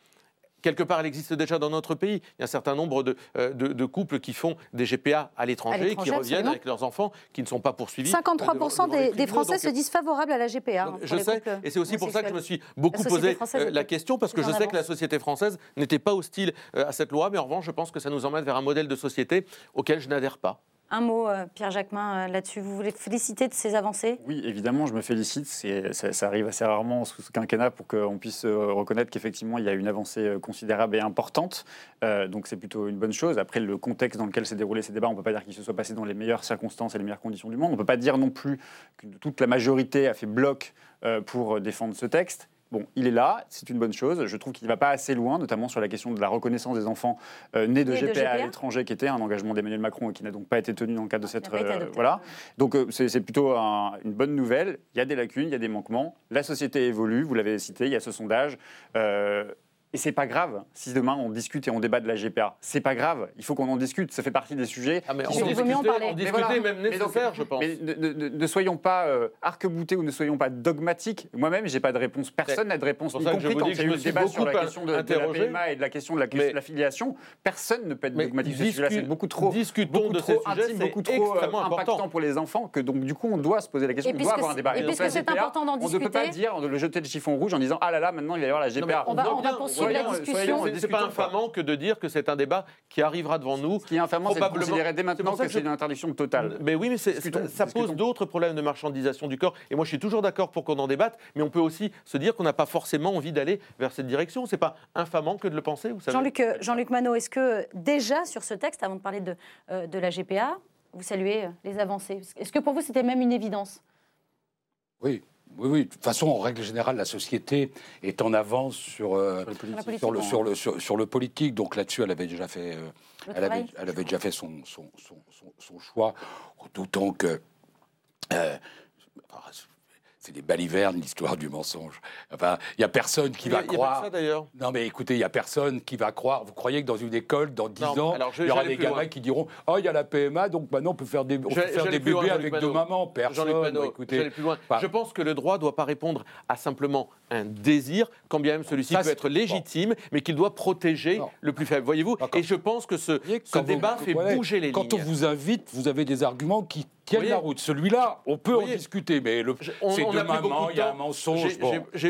quelque part, elle existe déjà dans notre pays. Il y a un certain nombre de, euh, couples qui font des GPA à l'étranger, qui reviennent avec leurs enfants, qui ne sont pas poursuivis. 53% des, Français se disent favorables à la GPA. Hein, je sais, et c'est aussi pour ça que je me suis beaucoup posé euh, la question, parce que je sais que la société française n'était pas hostile euh, à cette loi, mais en revanche, je pense que ça nous emmène vers un modèle de société auquel je n'adhère pas. Un mot, euh, Pierre Jacquemin, euh, là-dessus. Vous voulez féliciter de ces avancées? Oui, évidemment, je me félicite. Ça, arrive assez rarement sous ce quinquennat pour qu'on puisse euh, reconnaître qu'effectivement, il y a une avancée considérable et importante. donc, c'est plutôt une bonne chose. Après, le contexte dans lequel s'est déroulé ces débats, on ne peut pas dire qu'il se soit passé dans les meilleures circonstances et les meilleures conditions du monde. On ne peut pas dire non plus que toute la majorité a fait bloc pour défendre ce texte. Bon, il est là, c'est une bonne chose. Je trouve qu'il ne va pas assez loin, notamment sur la question de la reconnaissance des enfants euh, nés de, GPA, à l'étranger, qui était un engagement d'Emmanuel Macron et qui n'a donc pas été tenu dans le cadre de cette. Euh, voilà. Donc euh, c'est plutôt une bonne nouvelle. Il y a des lacunes, il y a des manquements. La société évolue, vous l'avez cité, il y a ce sondage. Et c'est pas grave si demain on discute et on débat de la GPA. C'est pas grave, il faut qu'on en discute, ça fait partie des sujets. Ah mais on, discuter, on discuter même nécessaire, je pense. Mais ne, soyons pas euh, arc-boutés ou ne soyons pas dogmatiques. Moi-même, j'ai pas de réponse. Personne n'a de réponse. Y compris quand il y a eu le débat sur la question de, la PMA et de la question de la, la filiation, personne ne peut être dogmatique. Celui-là, c'est beaucoup trop, beaucoup de trop intime, beaucoup trop euh, impactant pour les enfants que donc du coup on doit se poser la question, on doit avoir un débat. Et puisque c'est important d'en discuter, on ne peut pas dire, le jeter le chiffon rouge en disant ah là là, maintenant il va y avoir la GPA. On va c'est pas infamant que de dire que c'est un débat qui arrivera devant nous. Ce qui est infamant, c'est de considérer dès maintenant que, c'est une interdiction totale. Mais oui, mais ça pose d'autres problèmes de marchandisation du corps. Et moi, je suis toujours d'accord pour qu'on en débatte, mais on peut aussi se dire qu'on n'a pas forcément envie d'aller vers cette direction. C'est pas infamant que de le penser, vous savez. Jean-Luc euh, Jean Manot, est-ce que déjà sur ce texte, avant de parler de, euh, de la GPA, vous saluez euh, les avancées? Est-ce que pour vous, c'était même une évidence? Oui, oui, oui. De toute façon, en règle générale, la société est en avance sur, euh, sur, le, sur, le, sur, le, politique. Donc là-dessus, elle avait déjà fait, euh, elle, avait, elle avait, déjà fait son, son, son, son choix. D'autant que euh, c'est des balivernes, l'histoire du mensonge. Enfin, il n'y a personne qui va croire. ça d'ailleurs. Non, mais écoutez, il n'y a personne qui va croire. Vous croyez que dans une école, dans 10 ans, il y aura des gamins qui diront Oh, il y a la PMA, donc maintenant on peut faire des, faire des bébés avec deux mamans. Personne. écoutez, plus loin. je pense que le droit ne doit pas répondre à simplement un désir, quand bien même celui-ci peut être légitime, mais qu'il doit protéger le plus faible. Voyez-vous Et je pense que ce, ce débat fait bouger les lignes. Quand on vous invite, vous avez des arguments qui tiennent la route. Celui-là, on peut en discuter, mais c'est de maman, il y a un mensonge.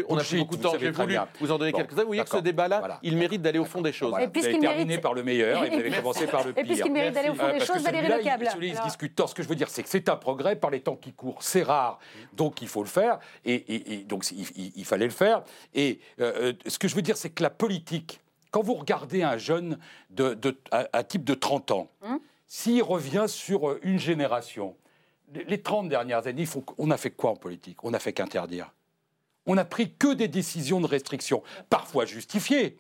on a pris beaucoup de temps, j'ai voulu vous en donner quelques-uns. Vous voyez que ce débat-là, il mérite d'aller au fond des choses. Et puisqu'il terminé par le meilleur et vous avez commencé par le pire. Et puisqu'il mérite d'aller au fond des choses, Valérie Lecable. Celui-là, il se discute Ce que je veux dire, c'est que c'est un progrès par les temps qui courent. C'est rare, donc il faut le faire. Et donc il fallait le faire. Et euh, euh, ce que je veux dire, c'est que la politique, quand vous regardez un jeune de, un type de 30 ans, hum s'il revient sur euh, une génération, les 30 dernières années, on a fait quoi en politique? On n'a fait qu'interdire. On n'a pris que des décisions de restriction, parfois justifiées,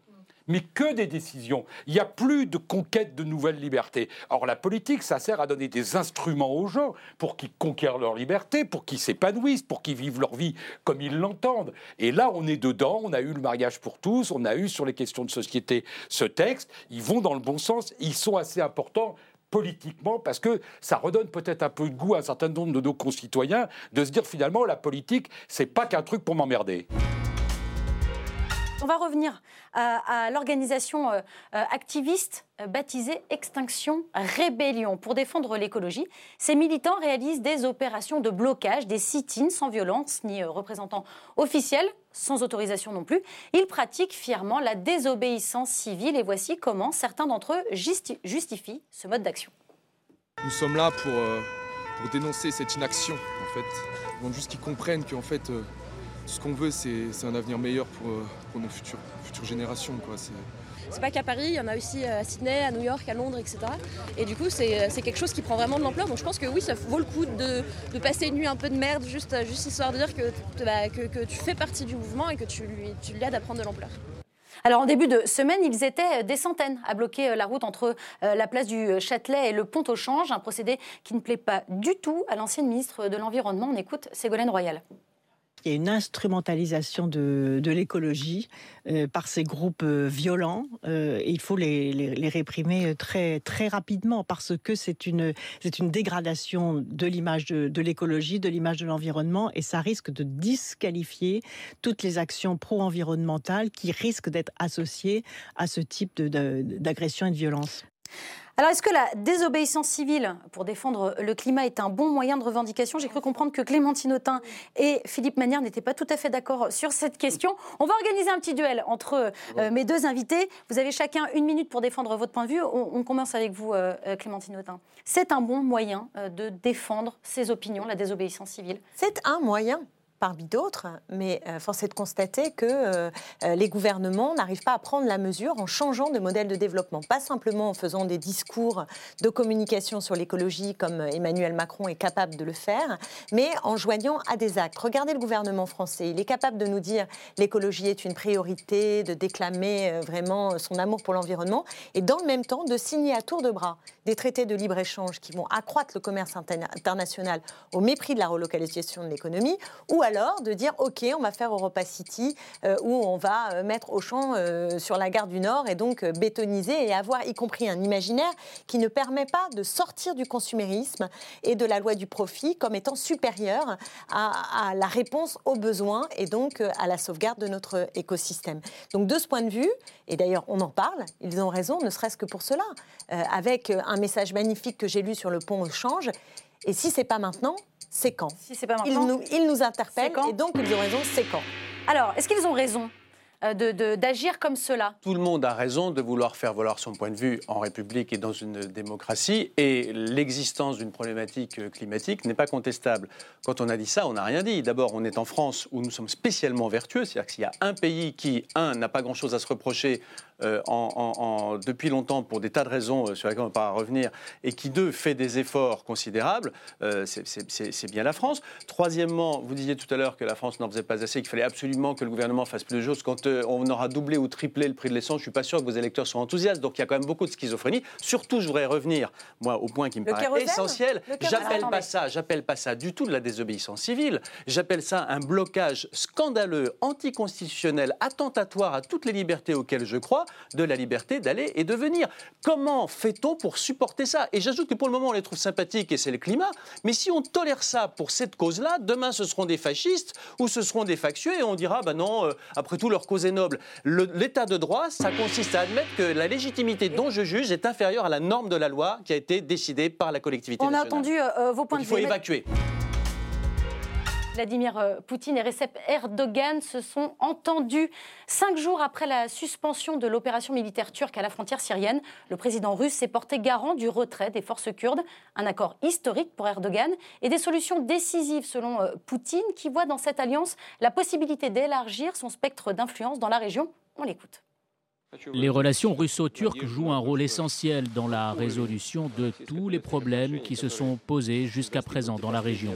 mais que des décisions. Il n'y a plus de conquête de nouvelles libertés. Or, la politique, ça sert à donner des instruments aux gens pour qu'ils conquièrent leur liberté, pour qu'ils s'épanouissent, pour qu'ils vivent leur vie comme ils l'entendent. Et là, on est dedans. On a eu le mariage pour tous, on a eu sur les questions de société ce texte. Ils vont dans le bon sens, ils sont assez importants politiquement, parce que ça redonne peut-être un peu de goût à un certain nombre de nos concitoyens de se dire finalement la politique, c'est pas qu'un truc pour m'emmerder. On va revenir à, l'organisation euh, euh, activiste euh, baptisée Extinction Rébellion. Pour défendre l'écologie, ces militants réalisent des opérations de blocage, des sit-ins sans violence ni représentants officiels, sans autorisation non plus. Ils pratiquent fièrement la désobéissance civile et voici comment certains d'entre eux justifient ce mode d'action. Nous sommes là pour, dénoncer cette inaction, en fait. Ils juste qu'ils comprennent qu'en fait, ce qu'on veut, c'est un avenir meilleur pour, euh, pour nos futures, futures générations. C'est pas qu'à Paris, il y en a aussi euh, à Sydney, à New York, à Londres, etc. Et du coup, c'est quelque chose qui prend vraiment de l'ampleur. Donc je pense que oui, ça vaut le coup de, de, passer une nuit un peu de merde, juste, juste histoire de dire que, bah, que, que tu fais partie du mouvement et que tu, lui, tu l'aides à prendre de l'ampleur. Alors en début de semaine, ils étaient des centaines à bloquer la route entre la place du Châtelet et le pont au Change, un procédé qui ne plaît pas du tout à l'ancienne ministre de l'Environnement. On écoute Ségolène Royal il y a une instrumentalisation de, l'écologie euh, par ces groupes euh, violents. Euh, et il faut les, réprimer très, rapidement parce que c'est une dégradation de l'image de, l'écologie, de l'image de l'environnement, et ça risque de disqualifier toutes les actions pro-environnementales qui risquent d'être associées à ce type d'agression et de violence. Alors, est-ce que la désobéissance civile pour défendre le climat est un bon moyen de revendication? J'ai cru comprendre que Clémentine Autain et Philippe Manière n'étaient pas tout à fait d'accord sur cette question. On va organiser un petit duel entre euh, mes deux invités. Vous avez chacun une minute pour défendre votre point de vue. On, commence avec vous, euh, euh, Clémentine Autain. C'est un bon moyen de défendre ses opinions, la désobéissance civile? C'est un moyen parmi d'autres, mais euh, force est de constater que euh, euh, les gouvernements n'arrivent pas à prendre la mesure en changeant de modèle de développement, pas simplement en faisant des discours de communication sur l'écologie comme Emmanuel Macron est capable de le faire, mais en joignant à des actes. Regardez le gouvernement français, il est capable de nous dire l'écologie est une priorité, de déclamer vraiment son amour pour l'environnement, et dans le même temps de signer à tour de bras des traités de libre-échange qui vont accroître le commerce international au mépris de la relocalisation de l'économie, ou alors de dire OK, on va faire Europa City euh, où on va euh, mettre Auchan euh, sur la gare du Nord et donc bétoniser et avoir y compris un imaginaire qui ne permet pas de sortir du consumérisme et de la loi du profit comme étant supérieur à, la réponse aux besoins et donc à la sauvegarde de notre écosystème. Donc de ce point de vue, et d'ailleurs on en parle, ils ont raison, ne serait-ce que pour cela, avec un message magnifique que j'ai lu sur le pont au change. Et si c'est pas maintenant, c'est quand Si c'est pas maintenant, ils nous, ils nous interpellent et donc ils ont raison, c'est quand Alors, est-ce qu'ils ont raison euh, d'agir comme cela? Tout le monde a raison de vouloir faire valoir son point de vue en République et dans une démocratie, et l'existence d'une problématique climatique n'est pas contestable. Quand on a dit ça, on n'a rien dit. D'abord, on est en France où nous sommes spécialement vertueux, c'est-à-dire qu'il y a un pays qui, un, n'a pas grand-chose à se reprocher euh, en, depuis longtemps pour des tas de raisons sur lesquelles on ne va pas revenir, et qui, deux, fait des efforts considérables, c'est bien la France. Troisièmement, vous disiez tout à l'heure que la France n'en faisait pas assez, qu'il fallait absolument que le gouvernement fasse plus de choses. Quand on aura doublé ou triplé le prix de l'essence, je ne suis pas sûr que vos électeurs soient enthousiastes. Donc il y a quand même beaucoup de schizophrénie. Surtout, je voudrais revenir, moi, au point qui me paraît essentiel. J'appelle pas ça, j'appelle pas ça du tout de la désobéissance civile. J'appelle ça un blocage scandaleux, anticonstitutionnel, attentatoire à toutes les libertés auxquelles je crois, de la liberté d'aller et de venir. Comment fait-on pour supporter ça? Et j'ajoute que pour le moment, on les trouve sympathiques et c'est le climat. Mais si on tolère ça pour cette cause-là, demain, ce seront des fascistes ou ce seront des factieux et on dira, ben non, euh, après tout, leur cause noble. L'état de droit, ça consiste à admettre que la légitimité dont je juge est inférieure à la norme de la loi qui a été décidée par la collectivité On nationale. On a entendu euh, vos points de vue. Il faut évacuer. Vladimir euh, Poutine et Recep Erdogan se sont entendus. Cinq jours après la suspension de l'opération militaire turque à la frontière syrienne, le président russe s'est porté garant du retrait des forces kurdes, un accord historique pour Erdogan et des solutions décisives selon euh, Poutine, qui voit dans cette alliance la possibilité d'élargir son spectre d'influence dans la région. On l'écoute. Les relations russo-turques jouent un rôle essentiel dans la résolution de tous les problèmes qui se sont posés jusqu'à présent dans la région.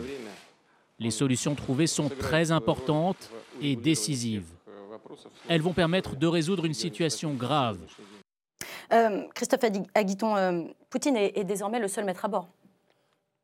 Les solutions trouvées sont très importantes et décisives. Elles vont permettre de résoudre une situation grave. Euh, Christophe Aguiton, euh, Poutine est, désormais le seul maître à bord.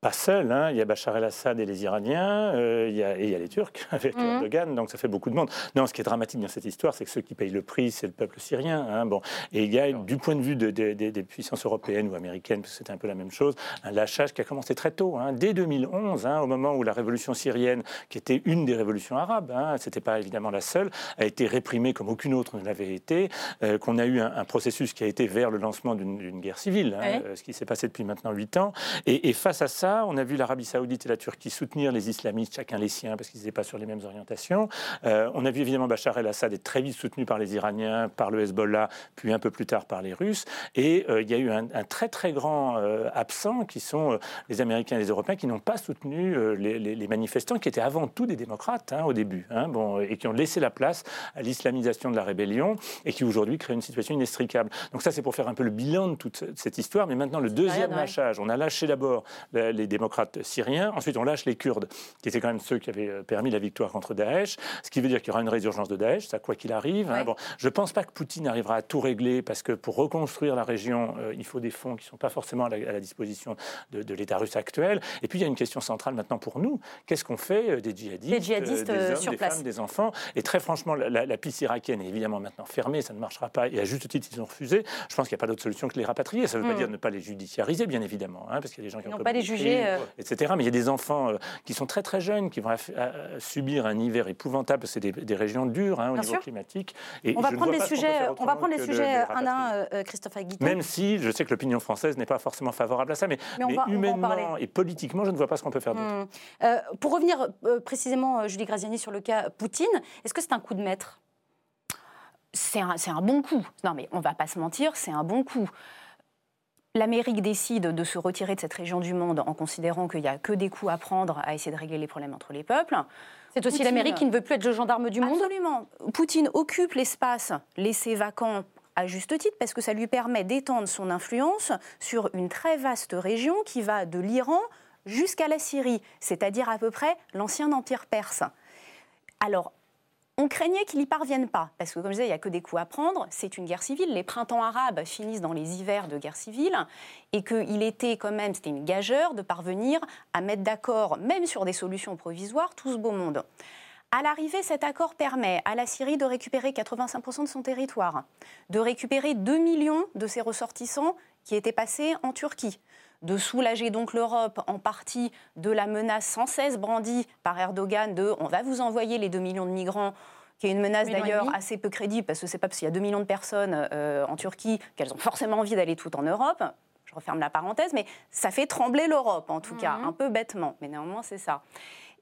Pas seul. Hein. Il y a Bachar el-Assad et les Iraniens, euh, il y a, et il y a les Turcs avec mmh. Erdogan, donc ça fait beaucoup de monde. Non, ce qui est dramatique dans cette histoire, c'est que ceux qui payent le prix, c'est le peuple syrien. Hein. Bon. Et il y a, du point de vue des puissances européennes ou américaines, parce que c'était un peu la même chose, un lâchage qui a commencé très tôt, hein. dès 2011, au moment où la révolution syrienne, qui était une des révolutions arabes, c'était pas évidemment la seule, a été réprimée comme aucune autre ne l'avait été, euh, qu'on a eu un, processus qui a été vers le lancement d'une guerre civile, euh, ce qui s'est passé depuis maintenant huit ans. Et, et face à ça, on a vu l'Arabie saoudite et la Turquie soutenir les islamistes, chacun les siens, parce qu'ils n'étaient pas sur les mêmes orientations. Euh, on a vu évidemment Bachar el-Assad être très vite soutenu par les Iraniens, par le Hezbollah, puis un peu plus tard par les Russes. Et euh, il y a eu un, très très grand euh, absent, qui sont les Américains et les Européens, qui n'ont pas soutenu les, manifestants, qui étaient avant tout des démocrates hein, au début, hein, bon, et qui ont laissé la place à l'islamisation de la rébellion, et qui aujourd'hui créent une situation inextricable. Donc ça, c'est pour faire un peu le bilan de toute cette histoire. Mais maintenant, le deuxième lâchage, on a lâché d'abord les démocrates syriens. Ensuite, on lâche les Kurdes, qui étaient quand même ceux qui avaient euh, permis la victoire contre Daesh, ce qui veut dire qu'il y aura une résurgence de Daesh, ça quoi qu'il arrive. Hein. Bon, je ne pense pas que Poutine arrivera à tout régler, parce que pour reconstruire la région, euh, il faut des fonds qui ne sont pas forcément à la, disposition de, l'État russe actuel. Et puis, il y a une question centrale maintenant pour nous. Qu'est-ce qu'on fait euh, des djihadistes, des, djihadistes, des hommes, sur des femmes, des enfants? Et très franchement, la, piste irakienne est évidemment maintenant fermée, ça ne marchera pas. Et à juste titre, ils ont refusé. Je pense qu'il n'y a pas d'autre solution que les rapatrier. Ça ne veut pas hmm. dire ne pas les judiciariser, bien évidemment, hein, parce qu'il y a des gens qui n'ont pas les juger, etc. Mais il y a des enfants euh, qui sont très très jeunes, qui vont subir un hiver épouvantable. C'est des, régions dures hein, au niveau climatique. Et on va prendre les sujets, on va prendre les sujets un à un, euh, euh, Christophe Aguiton. Même si je sais que l'opinion française n'est pas forcément favorable à ça, mais, humainement et politiquement, je ne vois pas ce qu'on peut faire d'autre. Hmm. pour revenir précisément, Julie Graziani, sur le cas Poutine, est-ce que c'est un coup de maître? C'est un, un, bon coup. Non, mais on ne va pas se mentir, c'est un bon coup l'Amérique décide de se retirer de cette région du monde en considérant qu'il n'y a que des coups à prendre à essayer de régler les problèmes entre les peuples. C'est aussi l'Amérique qui ne veut plus être le gendarme du monde Absolument. Poutine occupe l'espace laissé vacant à juste titre parce que ça lui permet d'étendre son influence sur une très vaste région qui va de l'Iran jusqu'à la Syrie, c'est-à-dire à peu près l'ancien empire perse. Alors, on craignait qu'il n'y parvienne pas, parce que comme je disais, il n'y a que des coups à prendre, c'est une guerre civile, les printemps arabes finissent dans les hivers de guerre civile, et qu'il était quand même, c'était une gageure de parvenir à mettre d'accord, même sur des solutions provisoires, tout ce beau monde. À l'arrivée, cet accord permet à la Syrie de récupérer 85% de son territoire, de récupérer 2 millions de ses ressortissants qui étaient passés en Turquie, de soulager donc l'Europe en partie de la menace sans cesse brandie par Erdogan de on va vous envoyer les 2 millions de migrants qui est une menace d'ailleurs assez peu crédible, parce que c'est pas parce qu'il y a 2 millions de personnes euh, en Turquie qu'elles ont forcément envie d'aller toutes en Europe. Je referme la parenthèse, mais ça fait trembler l'Europe, en tout cas, mhm. un peu bêtement, mais néanmoins c'est ça.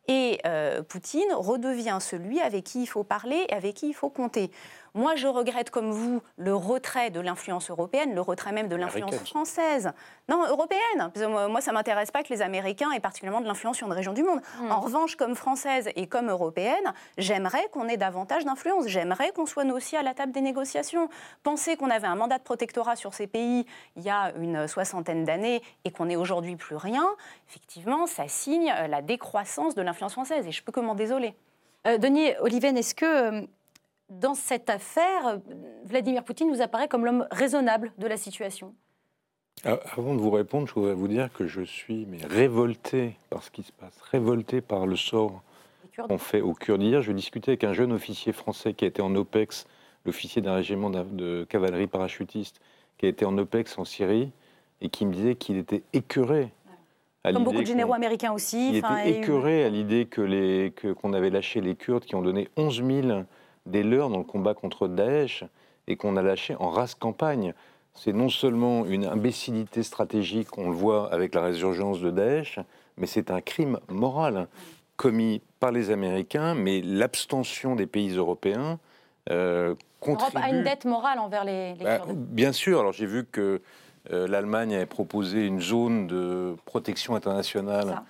Et euh, Poutine redevient celui avec qui il faut parler et avec qui il faut compter. Moi, je regrette comme vous le retrait de l'influence européenne, le retrait même de l'influence française. Non, européenne. moi, ça ne m'intéresse pas que les Américains aient particulièrement de l'influence sur une région du monde. Hmm. En revanche, comme française et comme européenne, j'aimerais qu'on ait davantage d'influence. J'aimerais qu'on soit nous aussi à la table des négociations. Penser qu'on avait un mandat de protectorat sur ces pays il y a une soixantaine d'années et qu'on n'est aujourd'hui plus rien, effectivement, ça signe la décroissance de l'influence française. Et je peux que m'en désoler. Euh, Denis Oliven, est-ce que euh, dans cette affaire, Vladimir Poutine nous apparaît comme l'homme raisonnable de la situation ah, Avant de vous répondre, je voudrais vous dire que je suis mais révolté par ce qui se passe, révolté par le sort qu'on fait aux Kurdes. Hier, je discutais avec un jeune officier français qui a été en OPEX, l'officier d'un régiment de cavalerie parachutiste, qui a été en OPEX en Syrie, et qui me disait qu'il était écœuré. Comme beaucoup de généraux américains aussi. Il était écœuré à l'idée qu'on que, qu'on avait lâché les Kurdes qui ont donné 11 000 des leurs dans le combat contre Daesh et qu'on a lâché en race campagne. C'est non seulement une imbécilité stratégique, on le voit avec la résurgence de Daesh, mais c'est un crime moral commis par les Américains, mais l'abstention des pays européens euh, contribue... L'Europe a une dette morale envers les, bah, Bien sûr, alors j'ai vu que euh, l'Allemagne avait proposé une zone de protection internationale.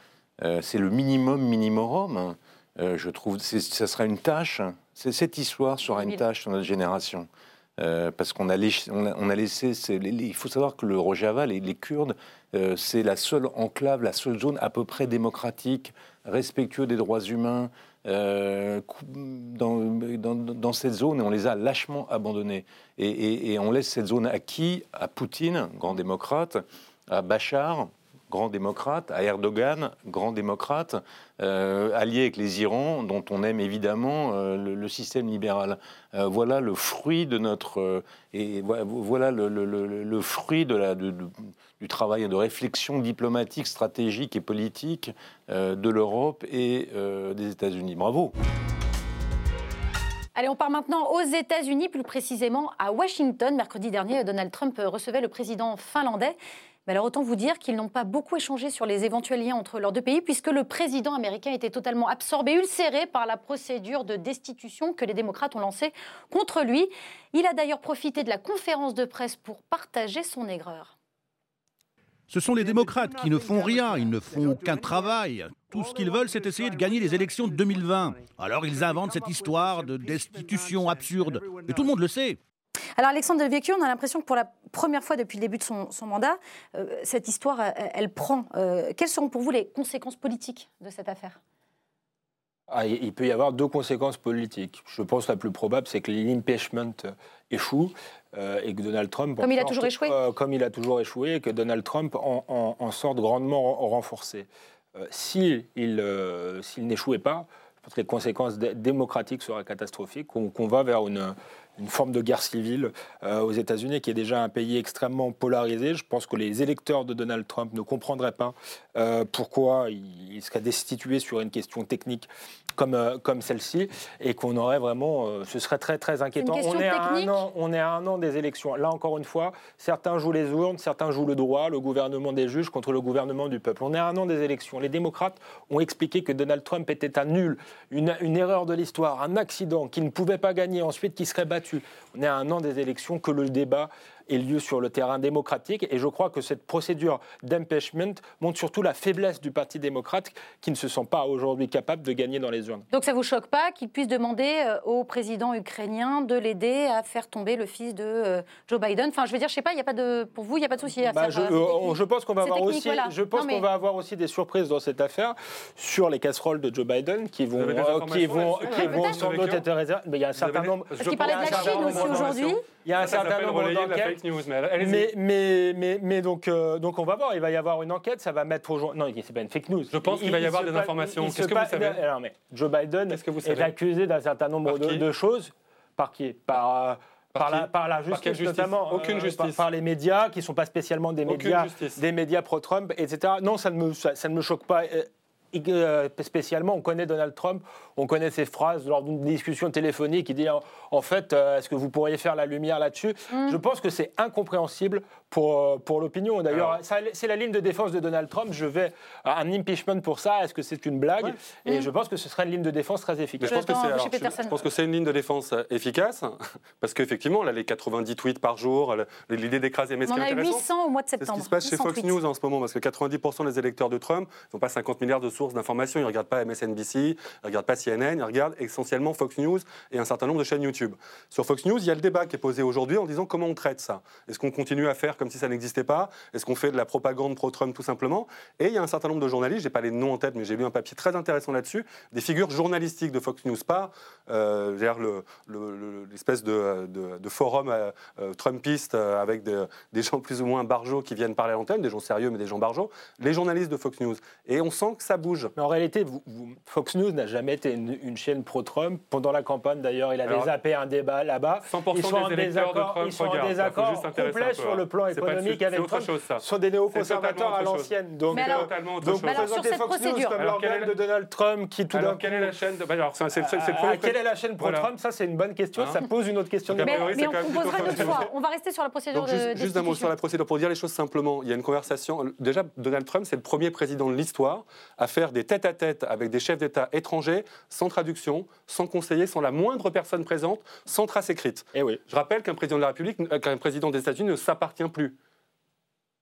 Euh, c'est le minimum minimorum. Euh, je trouve que ça sera une tâche cette histoire sera une tâche sur notre génération. Euh, parce qu'on a, on a, laissé. il faut savoir que le Rojava, les, les Kurdes, euh, c'est la seule enclave, la seule zone à peu près démocratique, respectueux des droits humains euh, dans, dans, cette zone et on les a lâchement abandonnés. Et, et, on laisse cette zone à qui? À Poutine, grand démocrate, à Bachar, grand démocrate, à Erdogan, grand démocrate, euh, allié avec les Irans, dont on aime évidemment euh, le, système libéral. Euh, voilà le fruit de notre et voilà le, fruit du travail de réflexion diplomatique, stratégique et politique de l'Europe et des États-Unis. Bravo. Allez, on part maintenant aux États-Unis, plus précisément à Washington. Mercredi dernier, Donald Trump recevait le président finlandais. Alors autant vous dire qu'ils n'ont pas beaucoup échangé sur les éventuels liens entre leurs deux pays, puisque le président américain était totalement absorbé, ulcéré par la procédure de destitution que les démocrates ont lancée contre lui. Il a d'ailleurs profité de la conférence de presse pour partager son aigreur. Ce sont les démocrates qui ne font rien, ils ne font aucun travail. Tout ce qu'ils veulent, c'est essayer de gagner les élections de 2020. Alors ils inventent cette histoire de destitution absurde. Et tout le monde le sait. Alors Alexandre Delvecchio, on a l'impression que pour la première fois depuis le début de son, mandat, euh, cette histoire, elle, prend. Euh, quelles seront pour vous les conséquences politiques de cette affaire? Ah, il peut y avoir deux conséquences politiques. Je pense que la plus probable, c'est que l'impeachment échoue euh, et que Donald Trump... Comme il a toujours échoué Comme il a toujours échoué et que Donald Trump en, sorte grandement renforcé. S'il n'échouait pas, je pense que les conséquences démocratiques seraient catastrophiques, qu'on va vers une une forme de guerre civile euh, aux États-Unis, qui est déjà un pays extrêmement polarisé. Je pense que les électeurs de Donald Trump ne comprendraient pas euh, pourquoi il, serait destitué sur une question technique comme, euh, comme celle-ci, et qu'on aurait vraiment, ce serait très très inquiétant. on est, à un an, on est à un an des élections. Là encore une fois, certains jouent les urnes, certains jouent le droit, le gouvernement des juges contre le gouvernement du peuple. On est à un an des élections. Les démocrates ont expliqué que Donald Trump était un nul, une, une erreur de l'histoire, un accident, qu'il ne pouvait pas gagner ensuite, qui serait battu on est à un an des élections que le débat ait lieu sur le terrain démocratique. Et je crois que cette procédure d'impeachment montre surtout la faiblesse du Parti démocrate qui ne se sent pas aujourd'hui capable de gagner dans les urnes. Donc ça ne vous choque pas qu'il puisse demander euh, au président ukrainien de l'aider à faire tomber le fils de euh, Joe Biden? Enfin, je veux dire, je sais pas, il y a pas de, pour vous, il n'y a pas de souci à bah, faire. Je, euh, je pense qu'on va avoir aussi, je pense qu'on va avoir aussi des surprises dans cette affaire sur les casseroles de Joe Biden qui vont, qui vont, qui vont sans doute être réservées. Mais il y a un certain nombre. Parce qu'il parlait de la Chine aussi aujourd'hui. Il y a un certain nombre d'enquêtes. Mais, mais, mais, mais, donc, euh, donc on va voir, il va y avoir une enquête, ça va mettre au jour. Non, c'est pas une fake news. Je pense qu'il va y avoir des informations. Qu'est-ce que vous savez Alors, mais Joe Biden est accusé d'un certain nombre de, choses. Par qui Par. Par, la, par, la, justice, notamment, Aucune euh, justice. Par, les médias, qui ne sont pas spécialement des médias, des médias pro-Trump, etc. Non, ça ne, me, ça, ça ne me choque pas. Euh, spécialement, on connaît Donald Trump, on connaît ses phrases lors d'une discussion téléphonique. Il dit en fait, euh, est-ce que vous pourriez faire la lumière là-dessus? Mm. Je pense que c'est incompréhensible pour, euh, pour l'opinion. D'ailleurs, c'est la ligne de défense de Donald Trump. Je vais à un impeachment pour ça. Est-ce que c'est une blague? Et mm. je pense que ce serait une ligne de défense très efficace. Je, pense que c'est une ligne de défense efficace parce qu'effectivement, là, les 90 tweets par jour, l'idée d'écraser mais On a 800 au mois de septembre. C'est ce qui se passe chez Fox News en ce moment parce que 90% des électeurs de Trump n'ont pas 50 milliards de sources d'informations. Ils ne regardent pas MSNBC, ils ne regardent pas CNN, ils regardent essentiellement Fox News et un certain nombre de chaînes YouTube. Sur Fox News, il y a le débat qui est posé aujourd'hui en disant comment on traite ça. Est-ce qu'on continue à faire comme si ça n'existait pas? Est-ce qu'on fait de la propagande pro-Trump tout simplement? Et il y a un certain nombre de journalistes, j'ai pas les noms en tête, mais j'ai lu un papier très intéressant là-dessus, des figures journalistiques de Fox News, pas euh, l'espèce le, de, forum euh, euh, trumpiste euh, avec des gens plus ou moins barjots qui viennent parler à l'antenne, des gens sérieux mais des gens barjots, les journalistes de Fox News. Et on sent que ça bouge. Mais en réalité, Fox News n'a jamais été une, chaîne pro-Trump. Pendant la campagne, d'ailleurs, il avait zappé un débat là-bas. 100% ils sont des électeurs de Trump, ils sont en désaccord complet sur le plan économique avec Trump. Chose, ça. sont des néoconservateurs à l'ancienne. Donc, mais alors, donc présenter Fox News comme l'organe de Donald Trump qui tout d'un quelle est la chaîne de... alors, c'est, c'est, ah, Quelle est la chaîne pro-Trump? Ça, c'est une bonne question. Ça hein pose une autre question. Mais, mais on posera une autre fois. On va rester sur la procédure de Juste un mot sur la procédure pour dire les choses simplement. Il y a une conversation. Déjà, Donald Trump, c'est le premier président de l'histoire à faire des tête-à-tête avec des chefs d'État étrangers, sans traduction, sans conseiller, sans la moindre personne présente, sans trace écrite. Et eh oui. Je rappelle qu'un président de la République, euh, qu'un président des États-Unis ne s'appartient plus.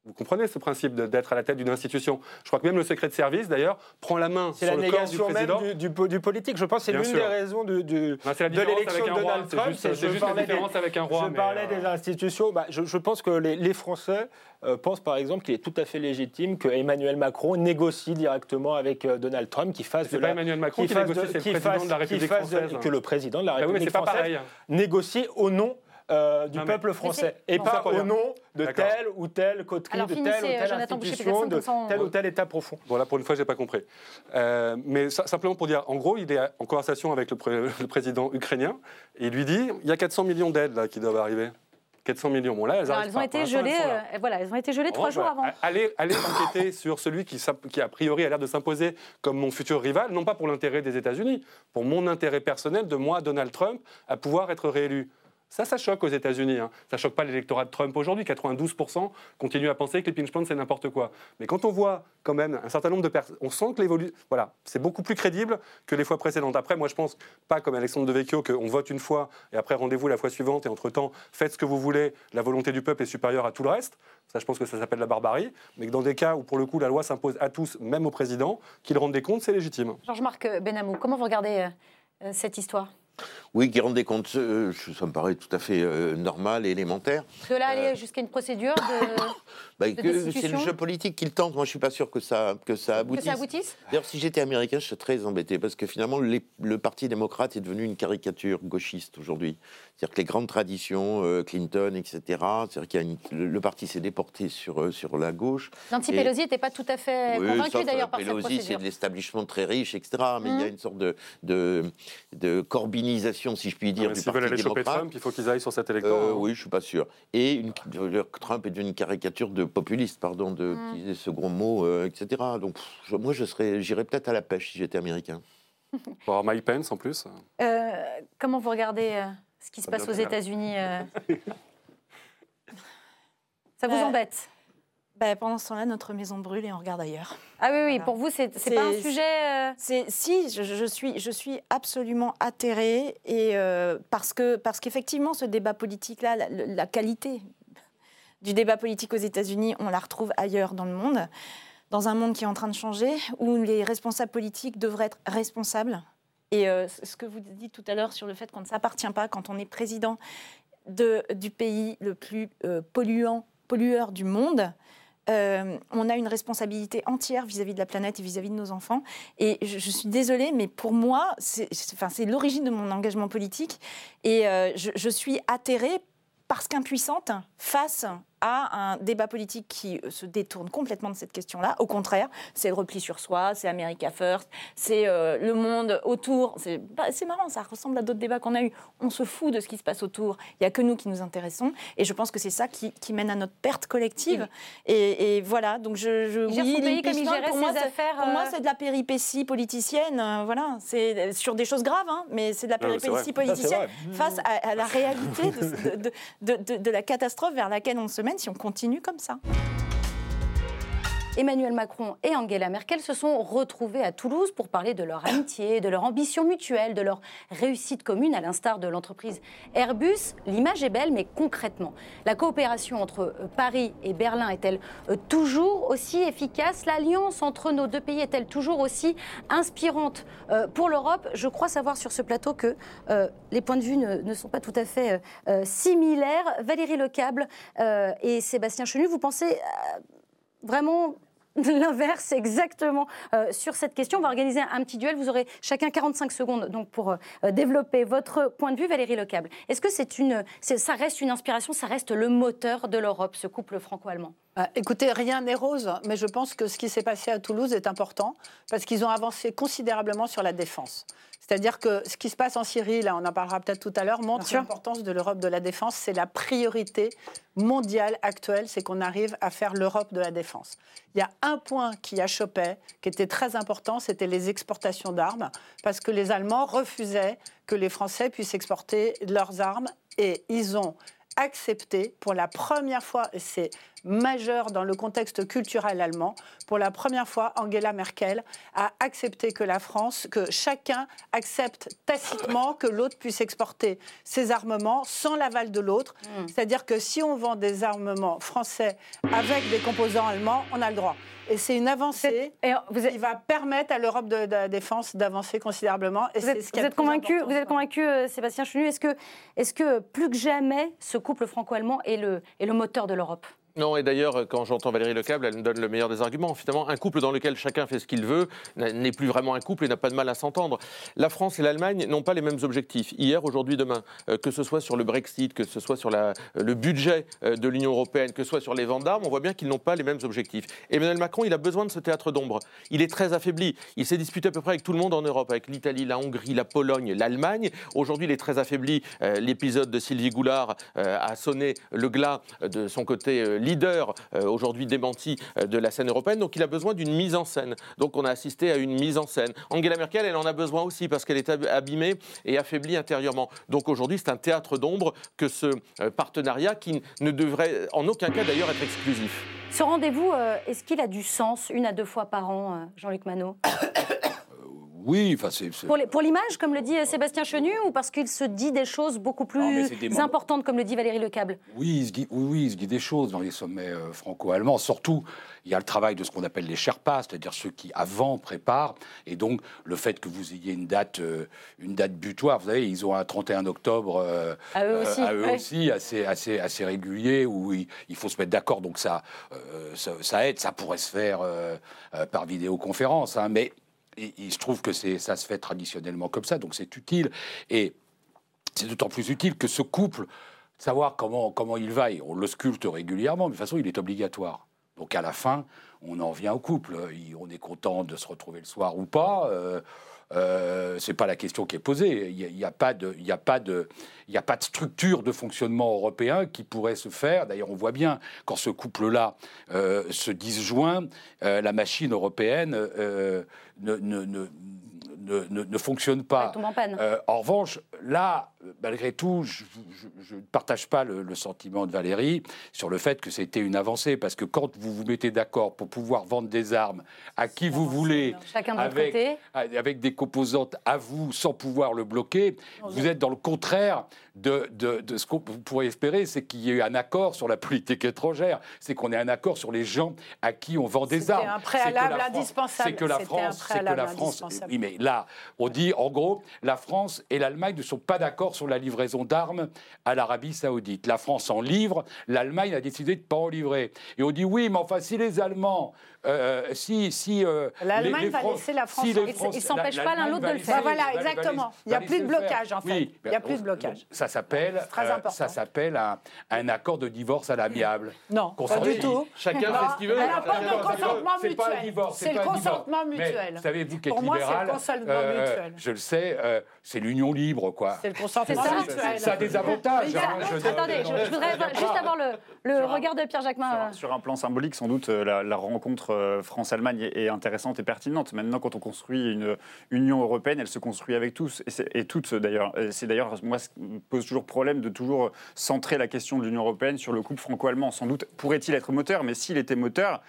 Vous comprenez ce principe d'être à la tête d'une institution? Je crois que même le secret de service, d'ailleurs, prend la main sur le corps du président. Même du, du, politique. Je pense que c'est l'une des raisons du, de l'élection de Donald Trump. C'est juste, la différence avec un roi. Je parlais des euh, institutions. Bah, je, pense que les, Français euh, pensent, par exemple, qu'il est tout à fait légitime que Emmanuel Macron négocie directement avec euh, Donald Trump, qui fasse de la... pas Emmanuel Macron qui, négocie, c'est le président de la République française. Que le président de la ah République française négocie au nom euh, du Non, peuple français et Non, pas au nom de telle ou telle coterie, Alors, de telle ou telle Jonathan institution, de tel ou tel état profond. Voilà, pour une fois, j'ai pas compris. Euh, mais ça- simplement pour dire, en gros, il est en conversation avec le, pré- le président ukrainien et il lui dit il y a 400 millions d'aides là qui doivent arriver. 400 millions. Bon, là, elles, ont été elles gelées. euh, voilà, elles ont été gelées trois revanche, jours avant. Allez, allez enquêter sur celui qui, qui, a priori, a l'air de s'imposer comme mon futur rival, non pas pour l'intérêt des États-Unis, pour mon intérêt personnel de moi, Donald Trump, à pouvoir être réélu. Ça, ça choque aux États-Unis. Hein. Ça choque pas l'électorat de Trump aujourd'hui. 92% continuent à penser que les pinch points, c'est n'importe quoi. Mais quand on voit quand même un certain nombre de personnes, on sent que l'évolution. Voilà, c'est beaucoup plus crédible que les fois précédentes. Après, moi, je pense pas comme Alexandre Devecchio qu'on vote une fois et après rendez-vous la fois suivante et entre-temps, faites ce que vous voulez. La volonté du peuple est supérieure à tout le reste. Ça, je pense que ça s'appelle la barbarie. Mais que dans des cas où, pour le coup, la loi s'impose à tous, même au président, qu'il rende des comptes, c'est légitime. Georges-Marc Benamou, comment vous regardez euh, cette histoire? Oui, qui rendent des comptes, euh, ça me paraît tout à fait euh, normal et élémentaire. De là aller jusqu'à une procédure de. Bah, de c'est le jeu politique qu'il tente. Moi, je suis pas sûr que ça, que ça Que aboutisse. ça aboutisse D'ailleurs, si j'étais américain, je serais très embêté parce que finalement, les- le Parti démocrate est devenu une caricature gauchiste aujourd'hui. C'est-à-dire que les grandes traditions, euh, Clinton, etc., c'est-à-dire qu'il une- le, le parti s'est déporté sur, euh, sur la gauche. Nancy Et- Pelosi n'était pas tout à fait oui, convaincue sauf, d'ailleurs euh, par cette Pelosi, c'est procédure. de l'establishment très riche, etc. Mais il y a Mhm. une sorte de, de, de corbinisation, si je puis dire, Mais du S'ils veulent Parti aller choper démocrate. Trump, il faut qu'ils aillent sur cet électorat. Euh, hein. oui, je suis pas sûr. Et une, d'ailleurs, Trump est devenu une caricature de populiste, pardon, de Mm. ce gros mot, euh, etc. Donc, pff, je- moi, je serais, j'irais peut-être à la pêche si j'étais américain. Pour avoir Mike Pence en plus. Euh, comment vous regardez euh, ce qui se passe aux. États-Unis euh Ça vous Euh, embête Bah, pendant ce temps-là, notre maison brûle et on regarde ailleurs. Ah oui, oui, Voilà. pour vous, c'est pas un sujet. euh, C'est si je, je suis je suis absolument atterrée et euh, parce que parce qu'effectivement ce débat politique là la, la qualité du débat politique aux États-Unis on la retrouve ailleurs dans le monde dans un monde qui est en train de changer où les responsables politiques devraient être responsables et euh, ce que vous dites tout à l'heure sur le fait qu'on ne s'appartient pas quand on est président de, du pays le plus euh, polluant pollueur du monde euh, on a une responsabilité entière vis-à-vis de la planète et vis-à-vis de nos enfants. Et je, suis désolée, mais pour moi, c'est l'origine de mon engagement politique. Et euh, je, je suis atterrée parce qu'impuissante face à un débat politique qui euh, se détourne complètement de cette question-là. Au contraire, c'est le repli sur soi, c'est America First, c'est euh, le monde autour. C'est bah, marrant, ça ressemble à d'autres débats qu'on a eus. On se fout de ce qui se passe autour. Il n'y a que nous qui nous intéressons. Et je pense que c'est ça qui, qui mène à notre perte collective. Et, et voilà, donc je... je Il gère son pays comme il gérait pour ses moi, c'est- affaires, Pour moi, euh, c'est de la péripétie politicienne. euh, voilà, c'est sur des choses graves, hein, mais c'est de la péripétie politicienne face à, à la réalité de, de- de- de- de la catastrophe vers laquelle on se si on continue comme ça. Emmanuel Macron et Angela Merkel se sont retrouvés à Toulouse pour parler de leur amitié, de leur ambition mutuelle, de leur réussite commune, à l'instar de l'entreprise Airbus. L'image est belle, mais concrètement, la coopération entre euh, Paris et Berlin est-elle euh, toujours aussi efficace? L'alliance entre nos deux pays est-elle toujours aussi inspirante euh, pour l'Europe? Je crois savoir sur ce plateau que les points de vue ne, sont pas tout à fait similaires. Valérie Lecable et Sébastien Chenu, vous pensez vraiment l'inverse exactement euh, sur cette question. On va organiser un, petit duel. Vous aurez chacun 45 secondes donc pour euh, développer votre point de vue, Valérie Lecable. Est-ce que c'est une, ça reste une inspiration, ça reste le moteur de l'Europe, ce couple franco-allemand? Ah, Écoutez, rien n'est rose, mais je pense que ce qui s'est passé à Toulouse est important parce qu'ils ont avancé considérablement sur la défense. C'est-à-dire que ce qui se passe en Syrie, là on en parlera peut-être tout à l'heure, montre l'importance de l'Europe de la défense. C'est la priorité mondiale actuelle, c'est qu'on arrive à faire l'Europe de la défense. Il y a un point qui a chopé, qui était très important, c'était les exportations d'armes, parce que les Allemands refusaient que les Français puissent exporter leurs armes, et ils ont accepté pour la première fois, et c'est majeur dans le contexte culturel allemand, pour la première fois, Angela Merkel a accepté que la France, que chacun accepte tacitement que l'autre puisse exporter ses armements sans l'aval de l'autre. C'est-à-dire que si on vend des armements français avec des composants allemands, on a le droit. Et c'est une avancée qui va permettre à l'Europe de, de la défense d'avancer considérablement. Et Vous êtes, ce vous convaincu, vous êtes convaincu euh, Sébastien Chenu Est-ce que, est que plus que jamais, ce couple franco-allemand est le, est le moteur de l'Europe? Non, et d'ailleurs, quand j'entends Valérie Lecable, elle me donne le meilleur des arguments. Finalement, un couple dans lequel chacun fait ce qu'il veut n'est plus vraiment un couple et n'a pas de mal à s'entendre. La France et l'Allemagne n'ont pas les mêmes objectifs. Hier, aujourd'hui, demain, euh, que ce soit sur le Brexit, que ce soit sur euh, le budget euh, de l'Union européenne, que ce soit sur les ventes d'armes, on voit bien qu'ils n'ont pas les mêmes objectifs. Emmanuel Macron, il a besoin de ce théâtre d'ombre. Il est très affaibli. Il s'est disputé à peu près avec tout le monde en Europe, avec l'Italie, la Hongrie, la Pologne, l'Allemagne. Aujourd'hui, il est très affaibli. L'épisode de Sylvie Goulard a sonné le glas de son côté leader euh, aujourd'hui démenti euh, de la scène européenne. Donc il a besoin d'une mise en scène. Donc on a assisté à une mise en scène. Angela Merkel, elle en a besoin aussi parce qu'elle est abîmée et affaiblie intérieurement. Donc aujourd'hui, c'est un théâtre d'ombre que ce euh, partenariat qui ne devrait en aucun cas d'ailleurs être exclusif. Ce rendez-vous, est-ce qu'il a du sens une à deux fois par an, Jean-Luc Manot? oui, enfin c'est. Pour l'image, comme le dit Sébastien Chenu, ou parce qu'il se dit des choses beaucoup plus importantes, comme le dit Valérie Lecable? Oui, il se dit, oui, il se dit des choses dans les sommets euh, franco-allemands. Surtout, il y a le travail de ce qu'on appelle les Sherpas, c'est-à-dire ceux qui avant préparent, et donc le fait que vous ayez une date, euh, une date butoir. Vous savez, ils ont un 31 octobre euh, à eux aussi, eux aussi assez, assez, assez régulier où il, faut se mettre d'accord. Donc ça, ça, aide. Ça pourrait se faire par vidéoconférence, hein, mais il se trouve que ça se fait traditionnellement comme ça, donc c'est utile. Et c'est d'autant plus utile que ce couple, savoir comment, comment il va, on le sculpte régulièrement, mais de toute façon, il est obligatoire. Donc à la fin, on en vient au couple. On est content de se retrouver le soir ou pas. Euh, euh, c'est pas la question qui est posée. Il n'y a, pas de, a a pas de structure de fonctionnement européen qui pourrait se faire. D'ailleurs, on voit bien quand ce couple-là euh, se disjoint, euh, la machine européenne ne, ne, ne ne, ne, fonctionne pas. Euh, en, revanche, là, malgré tout, je ne partage pas le, sentiment de Valérie sur le fait que c'était une avancée, parce que quand vous vous mettez d'accord pour pouvoir vendre des armes à qui vous voulez, Chacun avec, côté. avec des composantes à vous sans pouvoir le bloquer, vous êtes dans le contraire de, de, de ce qu'on pourrait espérer, c'est qu'il y ait un accord sur la politique étrangère, c'est qu'on ait un accord sur les gens à qui on vend des armes. C'est un préalable indispensable. C'est que la France, c'est que la France. Oui, mais là, on dit en gros, la France et l'Allemagne ne sont pas d'accord sur la livraison d'armes à l'Arabie Saoudite. La France en livre, l'Allemagne a décidé de ne pas en livrer. Et on dit oui, mais enfin, si les Allemands euh, si, si euh, L'Allemagne va laisser la France. Si ils ne s'empêchent pas l'un l'autre de le faire. Bah voilà, exactement. Il n'y a plus de blocage, en fait. Il n'y a plus de blocage. Ça s'appelle, euh, ça s'appelle un, un, accord de divorce à l'amiable. Non, pas du tout. Chacun fait ce qu'il veut. Elle pas de consentement mutuel. C'est le consentement mutuel. Savez-vous qu'être libéral, je le sais, c'est l'union libre, quoi. C'est le consentement mutuel. Ça a des avantages. Attendez, je voudrais juste avoir le regard de Pierre Jacquemin. Sur un plan symbolique, sans doute, la rencontre euh, France-Allemagne est, intéressante et pertinente. Maintenant, quand on construit une Union européenne, elle se construit avec tous et, toutes d'ailleurs. C'est d'ailleurs, moi, ce pose toujours problème de toujours centrer la question de l'Union européenne sur le couple franco-allemand. Sans doute pourrait-il être moteur, mais s'il était moteur,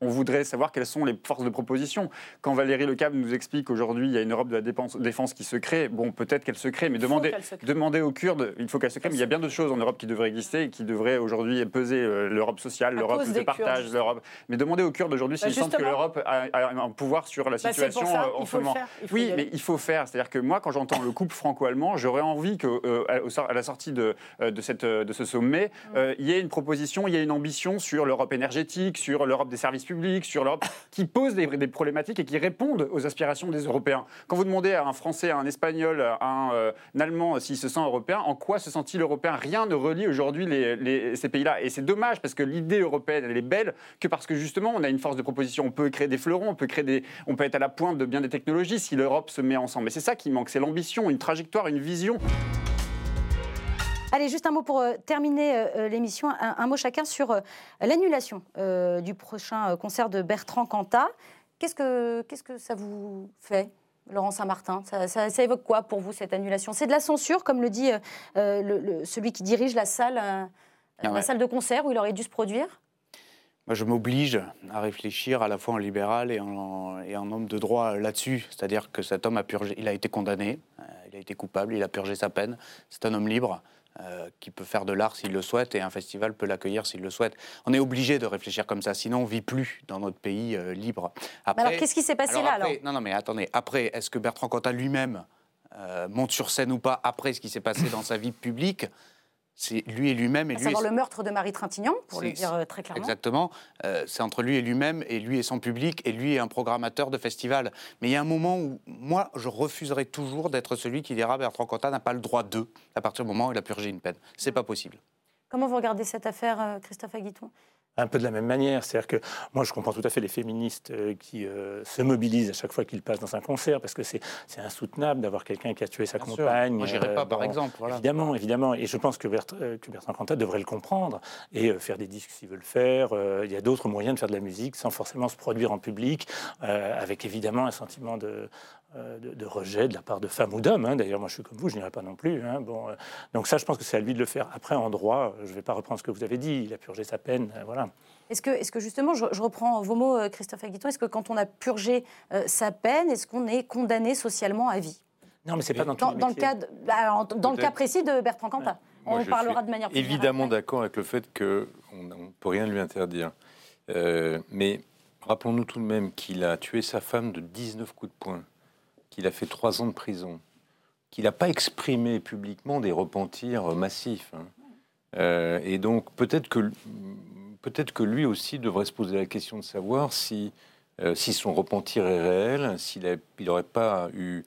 on voudrait savoir quelles sont les forces de proposition. Quand Valérie Lecable nous explique qu'aujourd'hui, il y a une Europe de la défense, qui se crée, bon, peut-être qu'elle se crée, mais demandez, aux Kurdes, il faut qu'elle se crée, mais il y a bien d'autres choses en Europe qui devraient exister et qui devraient aujourd'hui peser euh, l'Europe sociale, l'Europe de partage, l'Europe. Mais demandez aux Kurdes aujourd'hui s'ils bah, sentent que l'Europe a, un pouvoir sur la bah, situation en ce moment. Oui, mais il faut faire. C'est-à-dire que moi, quand j'entends le couple franco-allemand, j'aurais envie qu'à euh, la sortie de, euh, de, cette, de ce sommet, mm. il y ait une proposition, il y ait une ambition sur l'Europe énergétique, sur l'Europe des services publics, sur l'Europe, qui posent des, problématiques et qui répondent aux aspirations des Européens. Quand vous demandez à un Français, à un Espagnol, à un, euh, Allemand s'il se sent européen, en quoi se sent-il européen? Rien ne relie aujourd'hui ces pays-là. Et c'est dommage parce que l'idée européenne, elle est belle que parce que justement, on a une force de proposition. On peut créer des fleurons, on peut, créer des, on peut être à la pointe de bien des technologies si l'Europe se met ensemble. Et c'est ça qui manque, c'est l'ambition, une trajectoire, une vision. Allez, juste un mot pour euh, terminer euh, euh, l'émission, un, mot chacun sur l'annulation du prochain concert de Bertrand Cantat. Qu'est-ce que, qu'est-ce que ça vous fait Laurent Saint-Martin, ça, évoque quoi pour vous cette annulation? C'est de la censure, comme le dit celui qui dirige la salle, ah la salle de concert où il aurait dû se produire? Moi, je m'oblige à réfléchir à la fois en libéral et en, et en homme de droit là-dessus. C'est-à-dire que cet homme a purgé, il a été condamné, il a été coupable, il a purgé sa peine. C'est un homme libre. Euh, qui peut faire de l'art s'il le souhaite et un festival peut l'accueillir s'il le souhaite. On est obligé de réfléchir comme ça, sinon on vit plus dans notre pays euh, libre. Après, alors qu'est-ce qui s'est passé là alors? Non, non, mais attendez. Après, est-ce que Bertrand Cantat lui-même euh, monte sur scène ou pas après ce qui s'est passé dans sa vie publique? C'est lui et lui-même. et À lui savoir et- le meurtre de Marie Trintignant, pour le dire euh, très clairement. Exactement. Euh, c'est entre lui et lui-même, et lui et son public, et lui et un programmateur de festival. Mais il y a un moment où, moi, je refuserai toujours d'être celui qui dira Bertrand Cantat n'a pas le droit d'eux à partir du moment où il a purgé une peine. C'est pas possible. Comment vous regardez cette affaire, euh, Christophe Aguiton? Un peu de la même manière. C'est-à-dire que moi, je comprends tout à fait les féministes euh, qui euh, se mobilisent à chaque fois qu'ils passent dans un concert, parce que c'est insoutenable d'avoir quelqu'un qui a tué sa Bien sûr. compagne. Moi, j'irais pas, par bon, exemple, voilà. Évidemment, évidemment. Et je pense que, Bert- euh, que Bertrand Cantat devrait le comprendre et euh, faire des disques s'il veut le faire. Euh, il y a d'autres moyens de faire de la musique sans forcément se produire en public, euh, avec évidemment un sentiment de, euh, de, de rejet de la part de femmes ou d'hommes. hein. D'ailleurs, moi, je suis comme vous, je n'irai pas non plus. hein. Bon, euh, donc ça, je pense que c'est à lui de le faire. Après, en droit, euh, je ne vais pas reprendre ce que vous avez dit. Il a purgé sa peine. euh, voilà. Est-ce que, est que justement, je, je reprends vos mots, euh, Christophe Aguiton, est-ce que quand on a purgé euh, sa peine, est-ce qu'on est condamné socialement à vie? Non, mais c'est pas dans, le cas, de- bah, alors, dans le cas précis de Bertrand Cantat. Moi, On je parlera de manière plus générale Évidemment d'accord avec le fait qu'on ne peut rien lui interdire. Euh, mais rappelons-nous tout de même qu'il a tué sa femme de 19 coups de poing, qu'il a fait trois ans de prison, qu'il n'a pas exprimé publiquement des repentirs massifs. hein. Euh, et donc peut-être que, peut-être que lui aussi devrait se poser la question de savoir si, euh, si son repentir est réel, s'il n'aurait pas eu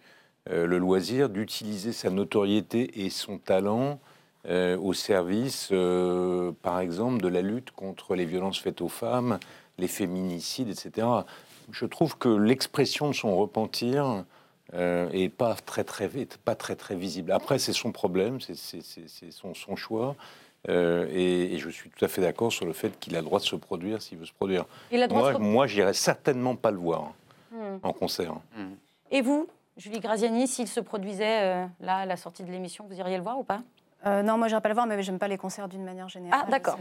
euh, le loisir d'utiliser sa notoriété et son talent euh, au service, euh, par exemple, de la lutte contre les violences faites aux femmes, les féminicides, etc. Je trouve que l'expression de son repentir euh, est pas très très vite, pas très très visible. Après, c'est son problème, c'est- son, son choix. Euh, et, et je suis tout à fait d'accord sur le fait qu'il a le droit de se produire s'il veut se produire. Il a le droit moi, se- moi, j'irai certainement pas le voir Hmm. en concert. Et vous, Julie Graziani, s'il se produisait euh, là à la sortie de l'émission, vous iriez le voir ou pas? Euh, non, moi, je pas le voir, mais j'aime pas les concerts d'une manière générale. Ah, d'accord.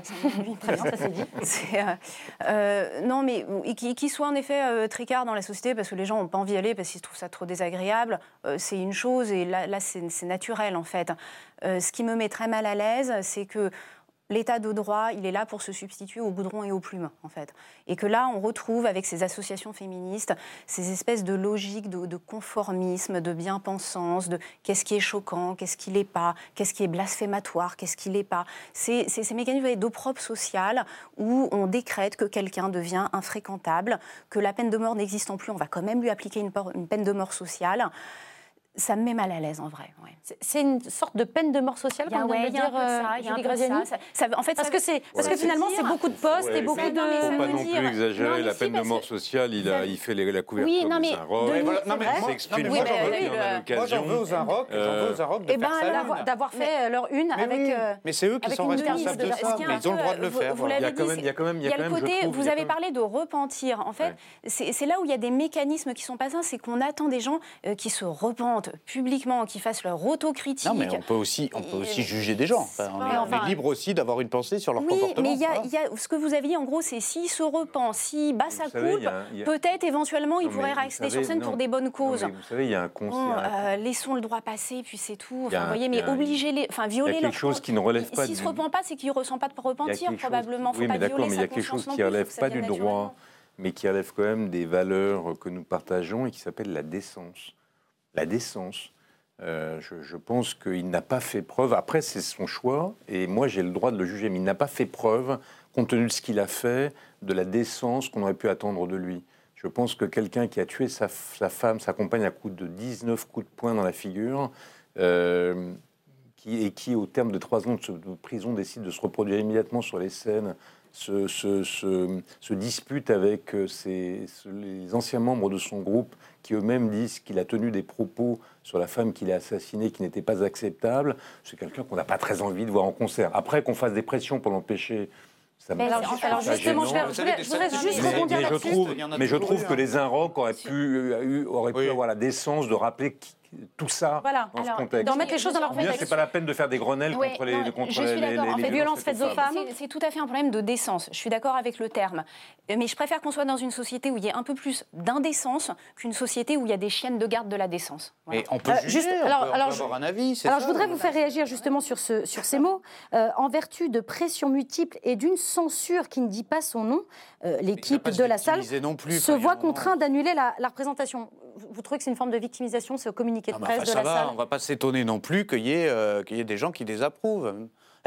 Très bien, ça c'est dit. Euh, euh, non, mais qu'il soit en effet tricard dans la société parce que les gens n'ont pas envie d'y aller parce qu'ils trouvent ça trop désagréable, c'est une chose et là, là c'est naturel en fait. Ce qui me met très mal à l'aise, c'est que L'état de droit, il est là pour se substituer au goudron et aux plumes, en fait. Et que là, on retrouve avec ces associations féministes ces espèces de logiques de, conformisme, de bien-pensance, de qu'est-ce qui est choquant, qu'est-ce qui l'est pas, qu'est-ce qui est blasphématoire, qu'est-ce qui l'est pas. C'est ces mécanismes d'opprobre social où on décrète que quelqu'un devient infréquentable, que la peine de mort n'existant plus, on va quand même lui appliquer une peine de mort sociale. Ça me met mal à l'aise, en vrai. ouais. C'est- une sorte de peine de mort sociale, comme de ouais, un dire de euh, ça, Julie de Graziani ça. Ça- ça- en fait, parce que c'est parce Ouais. que finalement c'est beaucoup de postes et beaucoup mais de. faut pas non plus exagérer Non, la si, peine de mort sociale. Il, a, il fait les- la couverture Oui, non, mais. Denis, Voilà. Il s'exprime Oui, mais. Moi, j'en veux aux Inrocks, j'en veux aux de Eh ben, d'avoir- fait leur une avec. euh, mais c'est eux qui sont responsables de ça, ils ont le droit de le faire. Il y a quand même- il y a quand même- il y a le côté, vous avez parlé de repentir. En fait, c'est là où il y a des mécanismes qui sont pas sains, c'est qu'on attend des gens qui se repentent publiquement, qui fassent leur autocritique. Non, mais on peut aussi, on peut aussi juger des gens. Enfin, on, est, on libre aussi d'avoir une pensée sur leur Oui, comportement. mais il y a, voilà. il y a- ce que vous dit en gros, c'est s'il se repent, s'il bat sa savez, coupe, a- peut-être éventuellement il Non, pourrait rester savez, sur scène non. pour des bonnes causes. vous savez, il y a un Bon, concert. euh, laissons le droit passer, puis c'est tout. Enfin, un- vous voyez, mais a un- obliger les, enfin il y violer a quelque chose qui ne relève pas S'il se du- repent pas, c'est qu'il ressent pas de repentir probablement. Faut oui, pas mais d'accord, violer mais il y sa a quelque chose conscience non qui faut relève pas du droit, mais qui relève quand même des valeurs que nous partageons et qui s'appelle la décence. La décence. Euh, je, pense qu'il n'a pas fait preuve. Après, c'est son choix, et moi j'ai le droit de le juger, mais il n'a pas fait preuve, compte tenu de ce qu'il a fait, de la décence qu'on aurait pu attendre de lui. Je pense que quelqu'un qui a tué sa, femme, sa compagne à coups de 19 coups de poing dans la figure, euh, et qui, au terme de trois ans de prison, décide de se reproduire immédiatement sur les scènes, se, se- se- se dispute avec euh, ses- les anciens membres de son groupe qui eux-mêmes disent qu'il a tenu des propos sur la femme qu'il a assassinée qui n'étaient pas acceptables. C'est quelqu'un qu'on n'a pas très envie de voir en concert. Après, qu'on fasse des pressions pour l'empêcher. Ça me Mais alors, alors justement, je, gênant. vais- je voulais- je voudrais juste Mais, rebondir mais je là-dessus. a mais je trouve que hein. les Inrocks auraient pu, euh, eu- auraient pu avoir la décence de rappeler qui- tout ça Voilà, dans alors, ce contexte. d'en mettre les choses dans leur contexte. C'est pas la peine de faire des grenelles Ouais, contre les, non, contre je les, suis les- d'accord. En les fait, violences faites aux femmes. C'est- tout à fait un problème de décence. Je suis d'accord avec le terme. Mais je préfère qu'on soit dans une société où il y ait un peu plus d'indécence qu'une société où il y a des chiennes de garde de la décence. Voilà. Mais on peut Euh, juger, juste- on alors- peut- on peut alors, avoir un avis. Alors, ça. je voudrais vous faire réagir justement sur, ce, sur ces mots. Euh, en vertu de pressions multiples et d'une censure qui ne dit pas son nom, euh, l'équipe de la salle victimiser non plus, se voit un moment. contraint d'annuler la, la représentation. Vous, vous trouvez que c'est une forme de victimisation, ce communiqué de Ah, enfin, de ça la va, salle on va pas s'étonner non plus qu'il y, ait, euh, qu'il y ait des gens qui désapprouvent.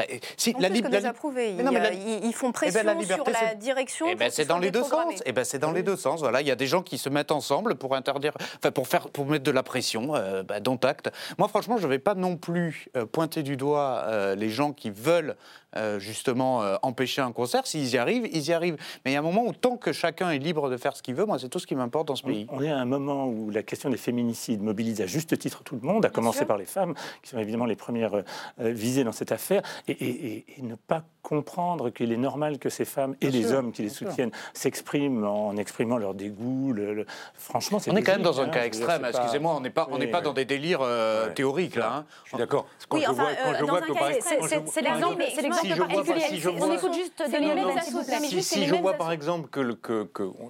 Eh, Si, En plus que la-. Mais non, mais la- Ils, ils font Eh pression ben, la liberté, sur la direction. Eh ben, pour que c'est ce dans les deux sens. Eh ben, c'est dans les deux sens. Voilà, il y a des gens qui se mettent ensemble pour interdire, enfin pour faire, pour mettre de la pression, euh, bah, dont acte. Moi, franchement, je ne vais pas non plus euh, pointer du doigt euh, les gens qui veulent euh, justement euh, empêcher un concert. S'ils y arrivent, ils y arrivent. Mais il y a un moment où tant que chacun est libre de faire ce qu'il veut, moi, c'est tout ce qui m'importe dans ce pays. On est à un moment où la question des féminicides mobilise à juste titre tout le monde, à commencer sûr. par les femmes, qui sont évidemment les premières euh, visées dans cette affaire, et, et- et- et ne pas comprendre qu'il est normal que ces femmes et Bien les sûr, hommes qui les soutiennent s'expriment en exprimant leur dégoût. le- le- Franchement, c'est On est quand même dans un cas extrême. Excusez-moi, on n'est pas, on n'est Oui, pas oui. dans des délires euh, théoriques là. hein. Je suis d'accord. Oui, enfin, euh, dans un cas, c'est- l'exemple c'est l'exemple Si je vois pas- particulier. On écoute juste mêmes s'il vous plaît. Si, si je vois par exemple que,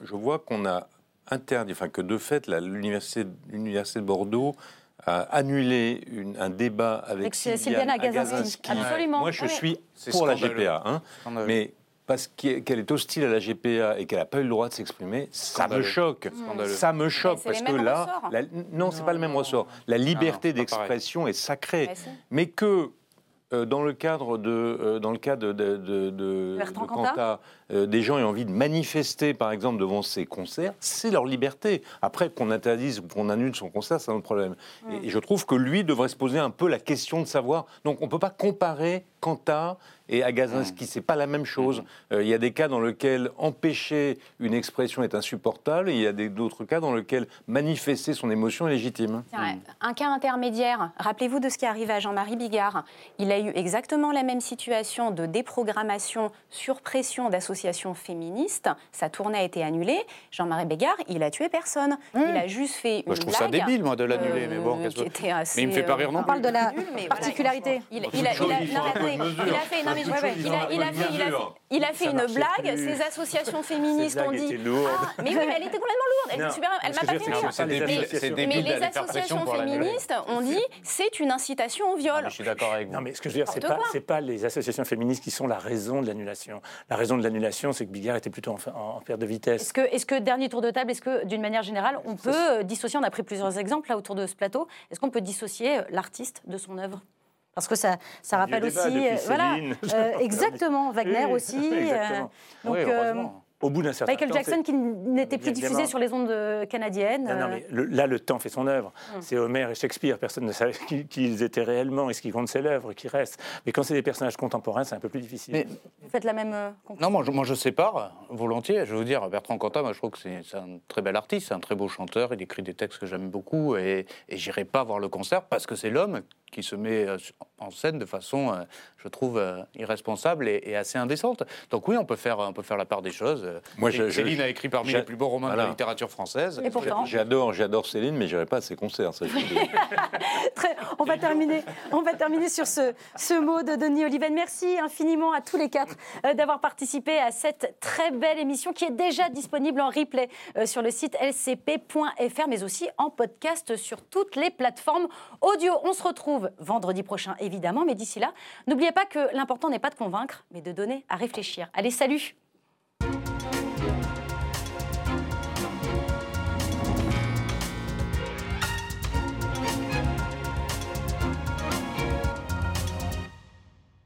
je vois qu'on a interdit, enfin que de fait l'université de Bordeaux a annulé une- un débat avec, Avec Sylviane. Absolument. Moi, je Oui. suis pour la. GPA, hein, mais parce qu'elle est hostile à la GPA et qu'elle n'a pas eu le droit de s'exprimer, ça me choque. Scandaleux. Ça me choque c'est parce les que là, la- non, c'est pas le même ressort. La liberté non, d'expression est sacrée, mais que euh, dans le cadre de, euh, dans le cadre de, de, de- Bertrand de Cantat Cantat, euh, des gens aient envie de manifester, par exemple, devant ses concerts, c'est leur liberté. Après, qu'on interdise ou qu'on annule son concert, c'est un autre problème. Et, et je trouve que lui devrait se poser un peu la question de savoir. Donc, on ne peut pas comparer Cantat et Agazinski, c'est pas la même chose. Euh, Il y a des cas dans lesquels empêcher une expression est insupportable, et il y a d'autres cas dans lesquels manifester son émotion est légitime. Tiens, Un cas intermédiaire. Rappelez-vous de ce qui arrive à Jean-Marie Bigard. Il a eu exactement la même situation de déprogrammation sur pression d'associations féministes. Sa tournée a été annulée. Jean-Marie Bigard, il a tué personne. Il a juste fait une Moi, je trouve ça blague, débile, moi, de l'annuler, euh, mais bon, assez, Mais il me fait pas rire non euh, plus. On parle de la particularité. Il, a, non, fait, non, ouais, il a, fait, Ça une blague. Ces associations féministes ont dit. Ah, mais oui, mais elle était complètement lourde. Elle Non, était super. Elle m'a pas fait rire. Mais- les associations féministes ont dit c'est une incitation au viol. Je suis d'accord avec vous. Non, mais ce que je veux dire, c'est pas les associations féministes qui sont la raison de l'annulation. La raison de l'annulation, c'est que Bigard était plutôt en, en- en perte de vitesse. Est-ce que, dernier tour de table, est-ce que d'une manière générale, on peut euh, dissocier, on a pris plusieurs exemples là autour de ce plateau, est-ce qu'on peut dissocier euh, l'artiste de son œuvre? Parce que ça, ça rappelle débat aussi, euh, voilà, euh, exactement, Wagner Oui, aussi. exactement. euh, donc, Oui, euh, heureusement. Au bout d'un certain Michael temps, Jackson qui n'était plus Évidemment. diffusé sur les ondes euh, canadiennes. Non, non, euh, mais le- là, le temps fait son œuvre. Hum. C'est Homère et Shakespeare. Personne ne savait qui, qui ils étaient réellement et ce qui compte, c'est l'œuvre qui reste. Mais quand c'est des personnages contemporains, c'est un peu plus difficile. Mais- Vous faites la même euh, conclusion Non, moi je, moi je sépare volontiers. Je veux vous dire, Bertrand Cantat, moi je trouve que c'est c'est un très bel artiste, c'est un très beau chanteur. Il écrit des textes que j'aime beaucoup et, et j'irai pas voir le concert parce que c'est l'homme qui se met euh, en scène de façon, euh, je trouve, euh, irresponsable et, et assez indécente. Donc oui, on peut faire, on peut faire la part des choses. Moi, je- Céline a écrit parmi les plus beaux romans de la littérature française. Et pourtant J'adore, j'adore Céline, mais j'irai pas à ses concerts. Ça. Très- on, va terminer, on va terminer sur ce, ce mot de Denis Oliven. Merci infiniment à tous les quatre d'avoir participé à cette très belle émission qui est déjà disponible en replay sur le site lcp.fr, mais aussi en podcast sur toutes les plateformes audio. On se vendredi prochain, évidemment, mais d'ici là, n'oubliez pas que l'important n'est pas de convaincre, mais de donner à réfléchir. Allez, salut